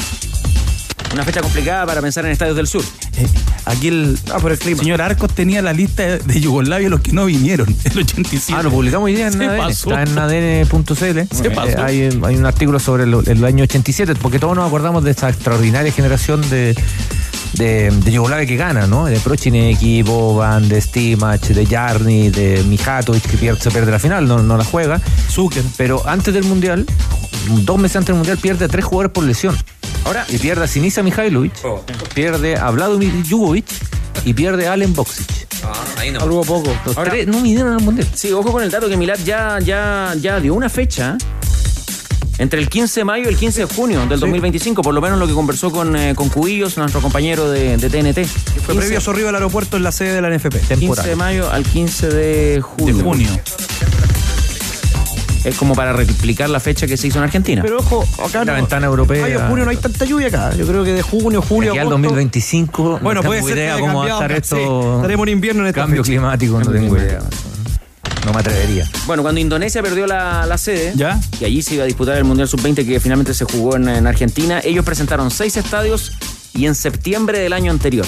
Una fecha complicada para pensar en estadios del sur. Eh, aquí el, señor Arcos tenía la lista de, Yugoslavia los que no vinieron, el 87. Ah, lo publicamos hoy día en Se ADN. pasó. Está en ADN.cl. Se Eh, pasó. hay, hay un artículo sobre el, el año 87, porque todos nos acordamos de esta extraordinaria generación de, de, de Yugoslavia que gana, ¿no? De Prochineki, Boban, de Stimac, de Jarni, de Mijatovic, que pierde, se pierde la final, no, no la juega. Zucker. Pero antes del Mundial, dos meses antes del Mundial, pierde a tres jugadores por lesión. Ahora, Y pierde a Sinisa Mihailovic, pierde a Vladimir Jugovic y pierde a Alen Boksic. ahí no. Algo poco. Los Ahora- tres no al Mundial. Sí, ojo con el dato que Milad ya, ya, ya dio una fecha entre el 15 de mayo y el 15 de junio del 2025, por lo menos lo que conversó con, eh, con Cubillos, nuestro compañero de, de TNT. Fue previo a Sorriba al aeropuerto en la sede de la NFP. 15 de mayo al 15 de junio. De junio. es como para replicar la fecha que se hizo en Argentina. Pero ojo, acá La no, ventana europea. mayo, junio no hay tanta lluvia acá. Yo creo que de junio, julio, Aquí al agosto. 2025. Bueno, no puede tengo ser que idea haya cómo va a estar sí, esto. estaremos en invierno en esta Cambio fecha. climático, no tengo idea. No me atrevería. Bueno, cuando Indonesia perdió la, la sede, ¿Ya? y allí se iba a disputar el Mundial Sub-20 que finalmente se jugó en, en Argentina, ellos presentaron seis estadios y en septiembre del año anterior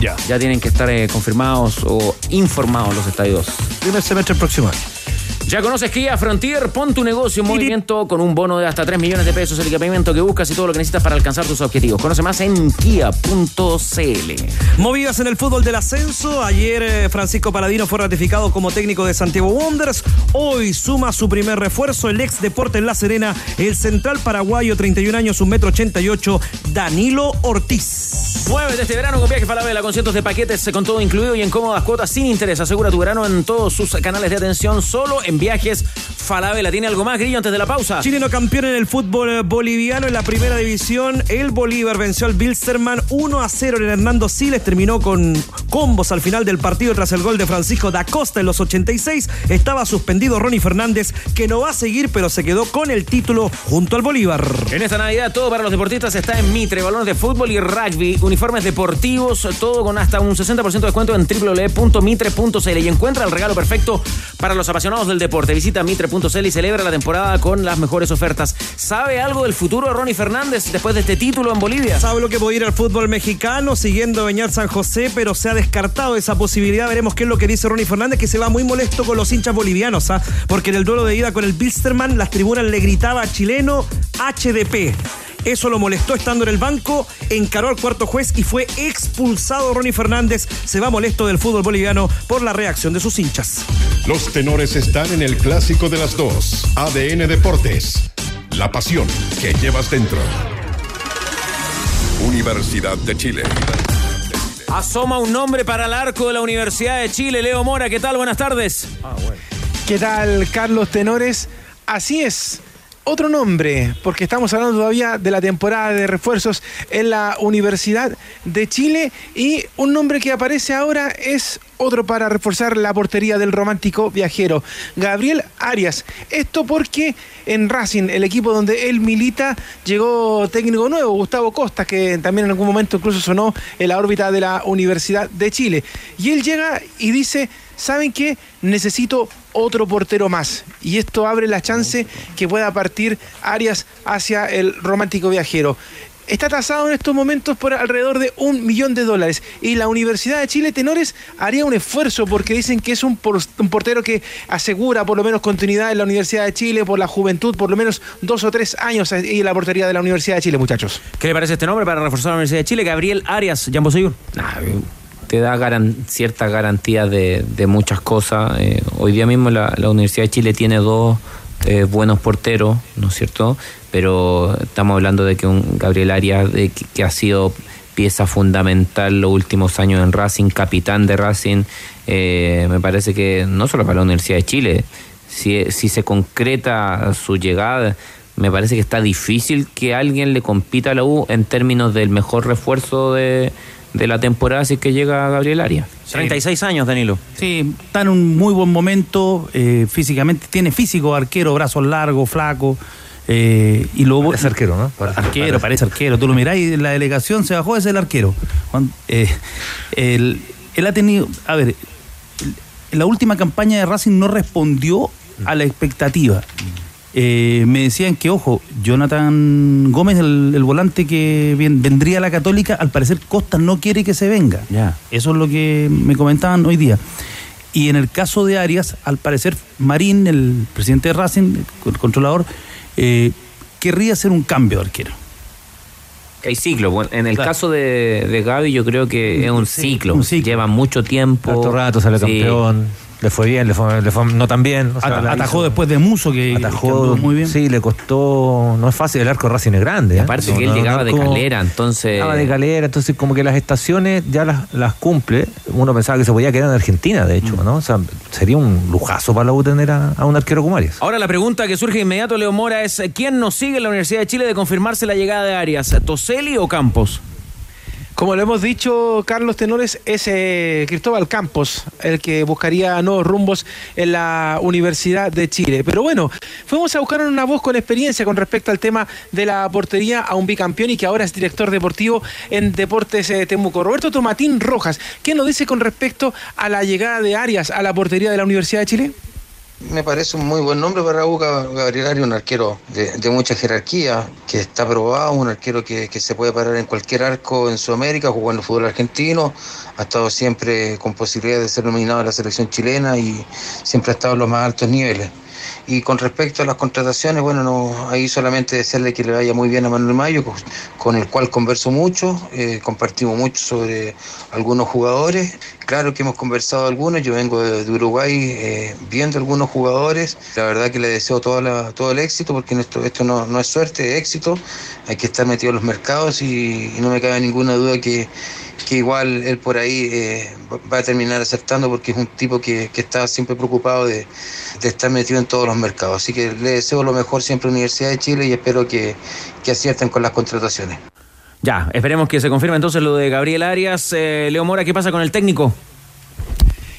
Ya. ya tienen que estar eh, confirmados o informados los estadios. Primer semestre próximo año. Ya conoces Kia Frontier, pon tu negocio en movimiento con un bono de hasta 3 millones de pesos, el equipamiento que buscas y todo lo que necesitas para alcanzar tus objetivos. Conoce más en kia.cl. Movidas en el fútbol del ascenso. Ayer eh, Francisco Paladino fue ratificado como técnico de Santiago Wanderers. Hoy suma su primer refuerzo, el ex Deporte en La Serena, el central paraguayo, 31 años, 1 metro 88, Danilo Ortiz. Muévete este verano con Viaje Falabella, con cientos de paquetes con todo incluido y en cómodas cuotas sin interés. Asegura tu verano en todos sus canales de atención, solo en Viajes Falabella. ¿Tiene algo más, Grillo, antes de la pausa? Chileno campeón en el fútbol eh, boliviano en la primera división. El Bolívar venció al Bilsterman 1 a 0 en Hernando Siles. Terminó con combos al final del partido tras el gol de Francisco da Costa en los 86. Estaba suspendido Ronnie Fernández, que no va a seguir, pero se quedó con el título junto al Bolívar. En esta Navidad todo para los deportistas está en Mitre, balones de fútbol y rugby, uniformes deportivos, todo con hasta un 60% de descuento en www.mitre.cl y encuentra el regalo perfecto para los apasionados del deporte. Visita mitre.cl y celebra la temporada con las mejores ofertas. ¿Sabe algo del futuro de Ronnie Fernández después de este título en Bolivia? Sabe lo que puede ir al fútbol mexicano siguiendo a Beñat San José, pero se ha descartado esa posibilidad. Veremos qué es lo que dice Ronnie Fernández, que se va muy molesto con los hinchas bolivianos, ¿ah? porque en el duelo de ida con el Bilsterman, las tribunas le gritaba chileno HDP. Eso lo molestó estando en el banco, encaró al cuarto juez y fue expulsado Ronnie Fernández. Se va molesto del fútbol boliviano por la reacción de sus hinchas. Los tenores están en el clásico de las dos. ADN Deportes. La pasión que llevas dentro. Universidad de Chile. Asoma un nombre para el arco de la Universidad de Chile. Leo Mora, ¿qué tal? Buenas tardes. ¿Qué tal, Carlos Tenores? Así es. Otro nombre, porque estamos hablando todavía de la temporada de refuerzos en la Universidad de Chile y un nombre que aparece ahora es otro para reforzar la portería del romántico viajero, Gabriel Arias. Esto porque en Racing, el equipo donde él milita, llegó técnico nuevo, Gustavo Costa, que también en algún momento incluso sonó en la órbita de la Universidad de Chile. Y él llega y dice, ¿saben qué? Necesito otro portero más. Y esto abre la chance que pueda partir Arias hacia el romántico viajero. Está tasado en estos momentos por alrededor de un millón de dólares. Y la Universidad de Chile Tenores haría un esfuerzo porque dicen que es un, por- un portero que asegura por lo menos continuidad en la Universidad de Chile, por la juventud, por lo menos dos o tres años en la portería de la Universidad de Chile, muchachos. ¿Qué le parece este nombre para reforzar la Universidad de Chile? Gabriel Arias, Jambo Seyur. Nah, te da garan- cierta garantía de, de muchas cosas. Eh, hoy día mismo la, Universidad de Chile tiene dos eh, buenos porteros, ¿no es cierto? Pero estamos hablando de que un Gabriel Arias, de que, que ha sido pieza fundamental los últimos años en Racing, capitán de Racing, eh, me parece que no solo para la Universidad de Chile, si, si se concreta su llegada, me parece que está difícil que alguien le compita a la U en términos del mejor refuerzo de, de la temporada si es que llega Gabriel Arias. 36 años, Danilo. Sí, está en un muy buen momento. eh, físicamente tiene físico, arquero, brazos largos, flaco. eh, y luego Es arquero, ¿no? Parece- arquero, parece arquero. Tú lo mirás y la delegación se bajó, es el arquero. Juan- eh, él, él ha tenido, a ver, la última campaña de Racing no respondió a la expectativa. Eh, me decían que, ojo, Jonathan Gómez, el, el volante que bien- vendría a la Católica, al parecer Costa no quiere que se venga. Ya. Eso es lo que me comentaban hoy día. Y en el caso de Arias, al parecer Marín, el presidente de Racing, el controlador, eh, querría hacer un cambio de arquero. Que hay ciclos. Bueno, en el Claro. caso de, de Gaby, yo creo que es un ciclo. un ciclo. Lleva mucho tiempo. Harto rato sale Sí. campeón. Le fue bien, le fue, le fue no tan bien. o sea, atajó hizo- después de Muso, que, que Atajó anduvo muy bien. Sí, le costó. No es fácil, el arco de Racing es grande. ¿eh? Aparte No, que él no, llegaba no, de calera, entonces. Llegaba de calera, entonces como que las estaciones ya las, las cumple. Uno pensaba que se podía quedar en Argentina, de hecho, ¿no? O sea, sería un lujazo para la U tener a, a un arquero como Arias. Ahora la pregunta que surge de inmediato, Leo Mora, es ¿quién nos sigue en la Universidad de Chile de confirmarse la llegada de Arias? ¿Toseli o Campos? Como lo hemos dicho, Carlos Tenores, es eh, Cristóbal Campos el que buscaría nuevos rumbos en la Universidad de Chile. Pero bueno, fuimos a buscar una voz con experiencia con respecto al tema de la portería a un bicampeón y que ahora es director deportivo en Deportes eh, Temuco. Roberto Tomatín Rojas, ¿qué nos dice con respecto a la llegada de Arias a la portería de la Universidad de Chile? Me parece un muy buen nombre para Boca Gabriel Arias, un arquero de, mucha jerarquía, que está probado, un arquero que, que se puede parar en cualquier arco en Sudamérica, el fútbol argentino, ha estado siempre con posibilidad de ser nominado a la selección chilena y siempre ha estado en los más altos niveles. Y con respecto a las contrataciones, bueno, no, ahí solamente desearle que le vaya muy bien a Manuel Mayo, con, con el cual converso mucho, eh, compartimos mucho sobre algunos jugadores. Claro que hemos conversado algunos, yo vengo de, Uruguay eh, viendo algunos jugadores, la verdad que le deseo la- todo el éxito, porque esto, no, es suerte, es éxito, hay que estar metido en los mercados y, no me cabe ninguna duda que, igual él por ahí eh, va a terminar acertando porque es un tipo que, está siempre preocupado de, de estar metido en todos los mercados. Así que le deseo lo mejor siempre a la Universidad de Chile y espero que, que acierten con las contrataciones. Ya, esperemos que se confirme entonces lo de Gabriel Arias. Eh, Leo Mora, ¿qué pasa con el técnico?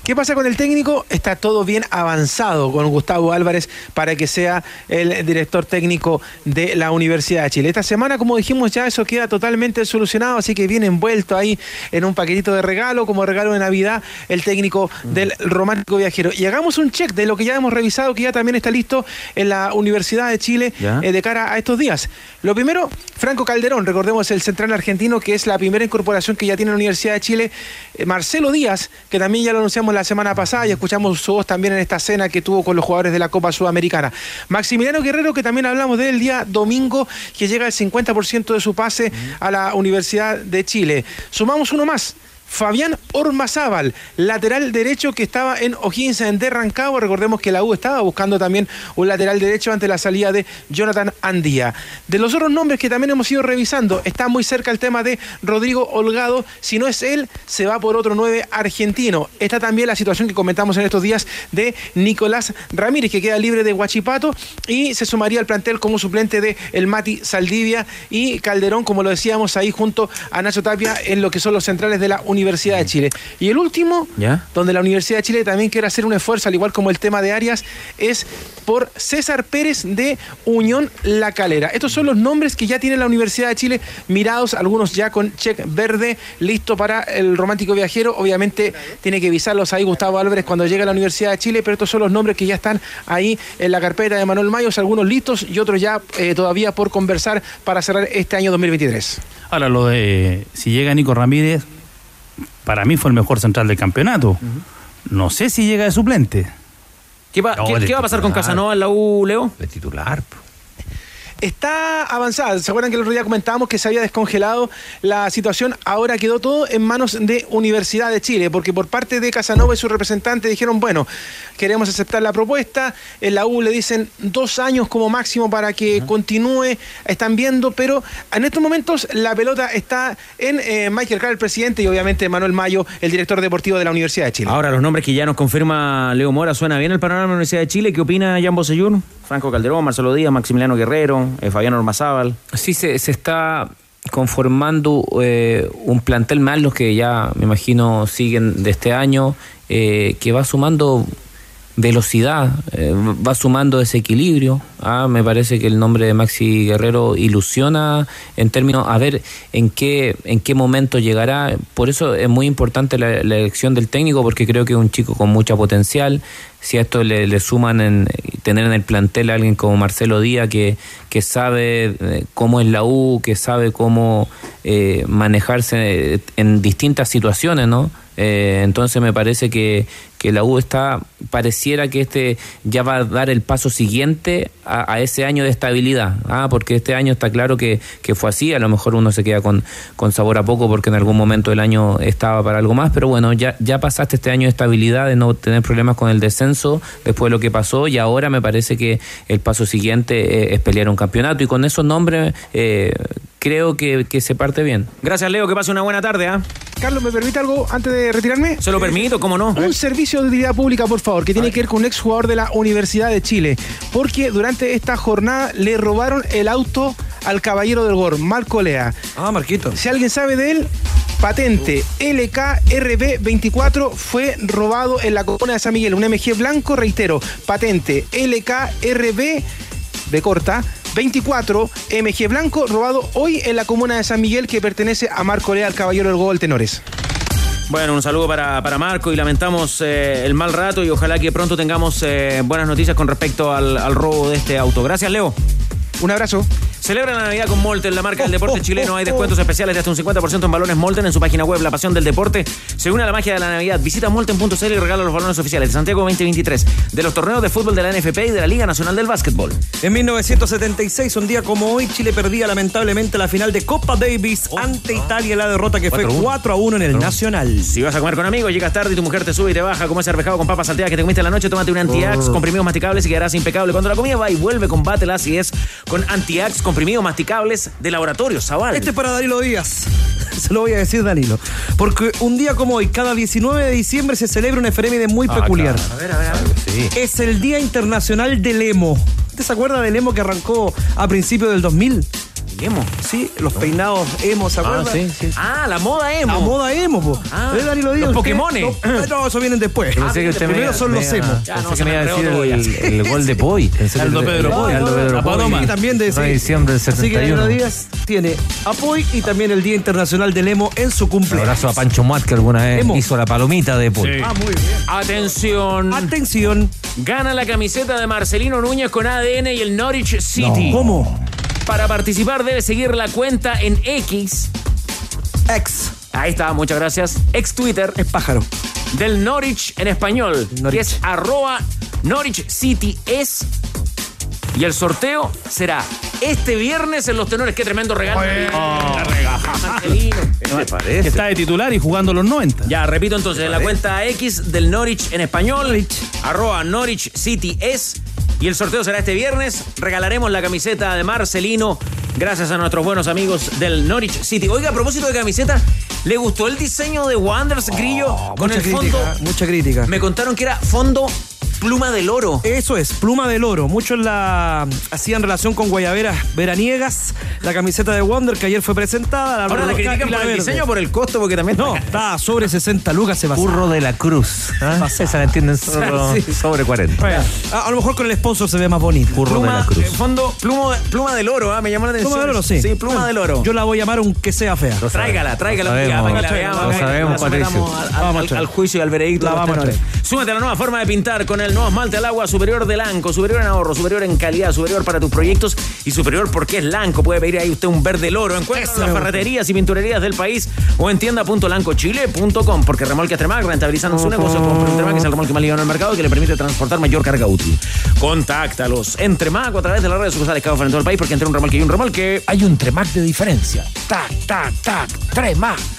¿Qué pasa con el técnico? Está todo bien avanzado con Gustavo Álvarez para que sea el director técnico de la Universidad de Chile. Esta semana, como dijimos, ya eso queda totalmente solucionado, así que viene envuelto ahí en un paquetito de regalo, como regalo de Navidad, el técnico del Romántico Viajero. Y hagamos un check de lo que ya hemos revisado, que ya también está listo en la Universidad de Chile eh, de cara a estos días. Lo primero, Franco Calderón, recordemos el central argentino, que es la primera incorporación que ya tiene la Universidad de Chile. Eh, Marcelo Díaz, que también ya lo anunciamos la semana pasada y escuchamos su voz también en esta cena que tuvo con los jugadores de la Copa Sudamericana. Maximiliano Guerrero, que también hablamos de él el día domingo, que llega al 50% de su pase a la Universidad de Chile. Sumamos uno más. Fabián Ormazábal, lateral derecho que estaba en O'Higgins de Rancagua. Recordemos que la U estaba buscando también un lateral derecho ante la salida de Jonathan Andía. De los otros nombres que también hemos ido revisando, está muy cerca el tema de Rodrigo Holgado. Si no es él, se va por otro 9 argentino. Está también la situación que comentamos en estos días de Nicolás Ramírez, que queda libre de Huachipato y se sumaría al plantel como suplente de el Mati Saldivia y Calderón, como lo decíamos ahí junto a Nacho Tapia en lo que son los centrales de la Universidad de Chile. Y el último, ¿Ya? donde la Universidad de Chile también quiere hacer un esfuerzo, al igual como el tema de Arias, es por César Pérez de Unión La Calera. Estos son los nombres que ya tiene la Universidad de Chile mirados, algunos ya con check verde, listo para el romántico viajero. Obviamente tiene que visarlos ahí Gustavo Álvarez cuando llegue a la Universidad de Chile, pero estos son los nombres que ya están ahí en la carpeta de Manuel Mayos, algunos listos y otros ya eh, todavía por conversar para cerrar este año 2023. Ahora, lo de si llega Nico Ramírez, para mí fue el mejor central del campeonato. No sé si llega de suplente. ¿Qué va, qué- qué va a pasar con Casanova en la U, Leo? De titular. Está avanzada. ¿Se acuerdan que el otro día comentábamos que se había descongelado la situación? Ahora quedó todo en manos de Universidad de Chile, porque por parte de Casanova y su representante dijeron, bueno, queremos aceptar la propuesta. En la U le dicen dos años como máximo para que continúe. Están viendo, pero en estos momentos la pelota está en eh, Michael Carr, el presidente, y obviamente Manuel Mayo, el director deportivo de la Universidad de Chile. Ahora, los nombres que ya nos confirma Leo Mora, ¿suena bien el panorama de la Universidad de Chile? ¿Qué opina Jan Bosellur? Franco Calderón, Marcelo Díaz, Maximiliano Guerrero, eh, Fabián Ormazábal. Sí, se, se está conformando eh, un plantel más, los que ya me imagino siguen de este año, eh, que va sumando velocidad, eh, va sumando desequilibrio. Ah, me parece que el nombre de Maxi Guerrero ilusiona en términos a ver en qué en qué momento llegará. Por eso es muy importante la, elección del técnico porque creo que es un chico con mucha potencial. Si a esto le, le suman en, tener en el plantel a alguien como Marcelo Díaz que, que sabe eh, cómo es la U, que sabe cómo eh, manejarse en distintas situaciones, ¿no? Eh, entonces me parece que, que la U está, pareciera que este ya va a dar el paso siguiente a, ese año de estabilidad, ah, porque este año está claro que, que fue así, a lo mejor uno se queda con, con sabor a poco porque en algún momento del año estaba para algo más, pero bueno, ya, ya pasaste este año de estabilidad, de no tener problemas con el descenso después de lo que pasó y ahora me parece que el paso siguiente eh, es pelear un campeonato y con esos nombres eh, creo que, que se parte bien. Gracias, Leo, que pase una buena tarde, ¿ah? Carlos, ¿me permite algo antes de retirarme? Se lo permito, ¿cómo no? Un servicio de utilidad pública, por favor, que tiene que ver con un exjugador de la Universidad de Chile. Porque durante esta jornada le robaron el auto al caballero del gol, Marco Lea. Ah, Marquito. Si alguien sabe de él, Patente LKRB24 fue robado en la comuna de San Miguel. Un MG blanco, reitero. Patente LKRB de corta 24 MG blanco robado hoy en la comuna de San Miguel que pertenece a Marco Leal, caballero del Gol Tenores. Bueno, un saludo para, para Marco y lamentamos eh, el mal rato y ojalá que pronto tengamos eh, buenas noticias con respecto al robo de este auto. Gracias, Leo. Un abrazo. Celebra la Navidad con Molten, la marca del deporte chileno. Hay descuentos especiales de hasta un 50% en balones Molten en su página web, La Pasión del Deporte. Se une a la magia de la Navidad. Visita molten.cl y regala los balones oficiales de Santiago 2023, de los torneos de fútbol de la NFP y de la Liga Nacional del Básquetbol. En 1976, un día como hoy, Chile perdía lamentablemente la final de Copa Davis ante Italia, la derrota que fue 4 a 1 en el Nacional. Si vas a comer con amigos, llegas tarde y tu mujer te sube y te baja, como ese arvejado con papas salteadas que te comiste en la noche, tómate un Antiax, comprimidos masticables y quedarás impecable. Cuando la comida va y vuelve, combate la acidez con Antiax, comprimidos masticables de laboratorio Zaval. Este es para Danilo Díaz. Se lo voy a decir Danilo. Porque un día como hoy, cada 19 de diciembre, se celebra una efeméride muy Ah, peculiar. claro. A ver, a ver, a ver. Sí. Es el Día Internacional del Emo. ¿Usted se acuerda del emo que arrancó a principios del 2000? Emo. Sí, los peinados emo, ¿se acuerda? sí, sí. Ah, la moda emo. La moda emo, po. Ah, ¿Eh, Danilo Díaz? los Pokémones. No, no, eso vienen después. Pensé que usted me Primero son me los emo. Ya, Pensé no, que me iba a decir el, el gol de que Aldo Pedro Aldo Poi. Pedro La Poi. Paloma. Y también de diciembre del Así que 71. Danilo Díaz tiene apoyo y también el Día Internacional del Emo en su Un cumpleaños. abrazo a Pancho Muat que alguna vez Emo. hizo la palomita de Poi. Sí. Ah, muy bien. Atención. Atención. Gana la camiseta de Marcelino Núñez con ADN y el Norwich City. ¿Cómo? Para participar debe seguir la cuenta en X. Ex. Ahí está, muchas gracias. Ex Twitter Es pájaro. del Norwich en español. Norwich. Que es arroba Norwich City es. Y el sorteo será este viernes en Los Tenores. Qué tremendo regalo. ¿Qué me Que parece? está de titular y jugando los 90. Ya, repito entonces, en la cuenta X del Norwich en español, arroba Norwich City es. Y el sorteo será este viernes. Regalaremos la camiseta de Marcelino gracias a nuestros buenos amigos del Norwich City. Oiga, a propósito de camiseta, ¿le gustó el diseño de Wanderers Grillo con mucha el crítica, fondo? mucha crítica. Me contaron que era fondo pluma del oro. Eso es, pluma del oro. Muchos la hacían relación con guayaberas veraniegas. La camiseta de Wonder que ayer fue presentada. La Ahora la critican por el verde. diseño o por el costo, porque también No, está sobre 60 lucas se va Curro de la Cruz. ¿ah? Esa la entienden solo Sí. sobre 40. a, a lo mejor con el sponsor se ve más bonito. Curro de la Cruz. eh, fondo, pluma, pluma del oro, ah, me llamó la atención. Pluma del oro, sí. Sí, pluma Bueno, del oro. Yo la voy a llamar aunque sea fea. Lo Tráigala, sabemos, tráigala lo sabemos. Lo sabemos, Patricio. al- juicio y al veredicto. La vamos a. Súmate a la nueva forma de pintar con el nuevo esmalte al agua superior de Lanco, superior en ahorro, superior en calidad, superior para tus proyectos y superior porque es Lanco. Puede pedir ahí usted un verde loro. Encuentra en las ferreterías y pinturerías del país o en tienda.lancochile.com porque Remolque Tremac rentabilizando su negocio con Tremac es el remolque más ligado en el mercado y que le permite transportar mayor carga útil. Contáctalos en Tremac a través de las redes sociales que en todo el país porque entre un remolque y un remolque Hay un Tremac de diferencia. Tac, tac, tac, Tremac.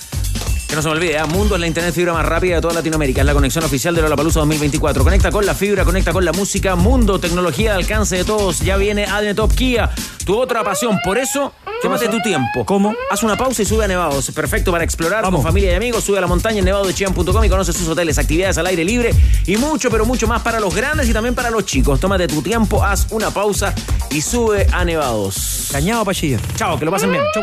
Que no se me olvide, ¿eh? Mundo es la internet fibra más rápida de toda Latinoamérica. Es la conexión oficial de Lollapalooza 2024. Conecta con la fibra, conecta con la música. Mundo, tecnología de alcance de todos. Ya viene ADN Top Kia, tu otra pasión. Por eso, tómate tu tiempo. ¿Cómo? Haz una pausa y sube a Nevados. Perfecto para explorar Vamos. con familia y amigos. Sube a la montaña en nevadodechian.com y conoce sus hoteles, actividades al aire libre y mucho, pero mucho más para los grandes y también para los chicos. Tómate tu tiempo, haz una pausa y sube a Nevados. Cañado Pachilla. Chao, que lo pasen bien. Chau.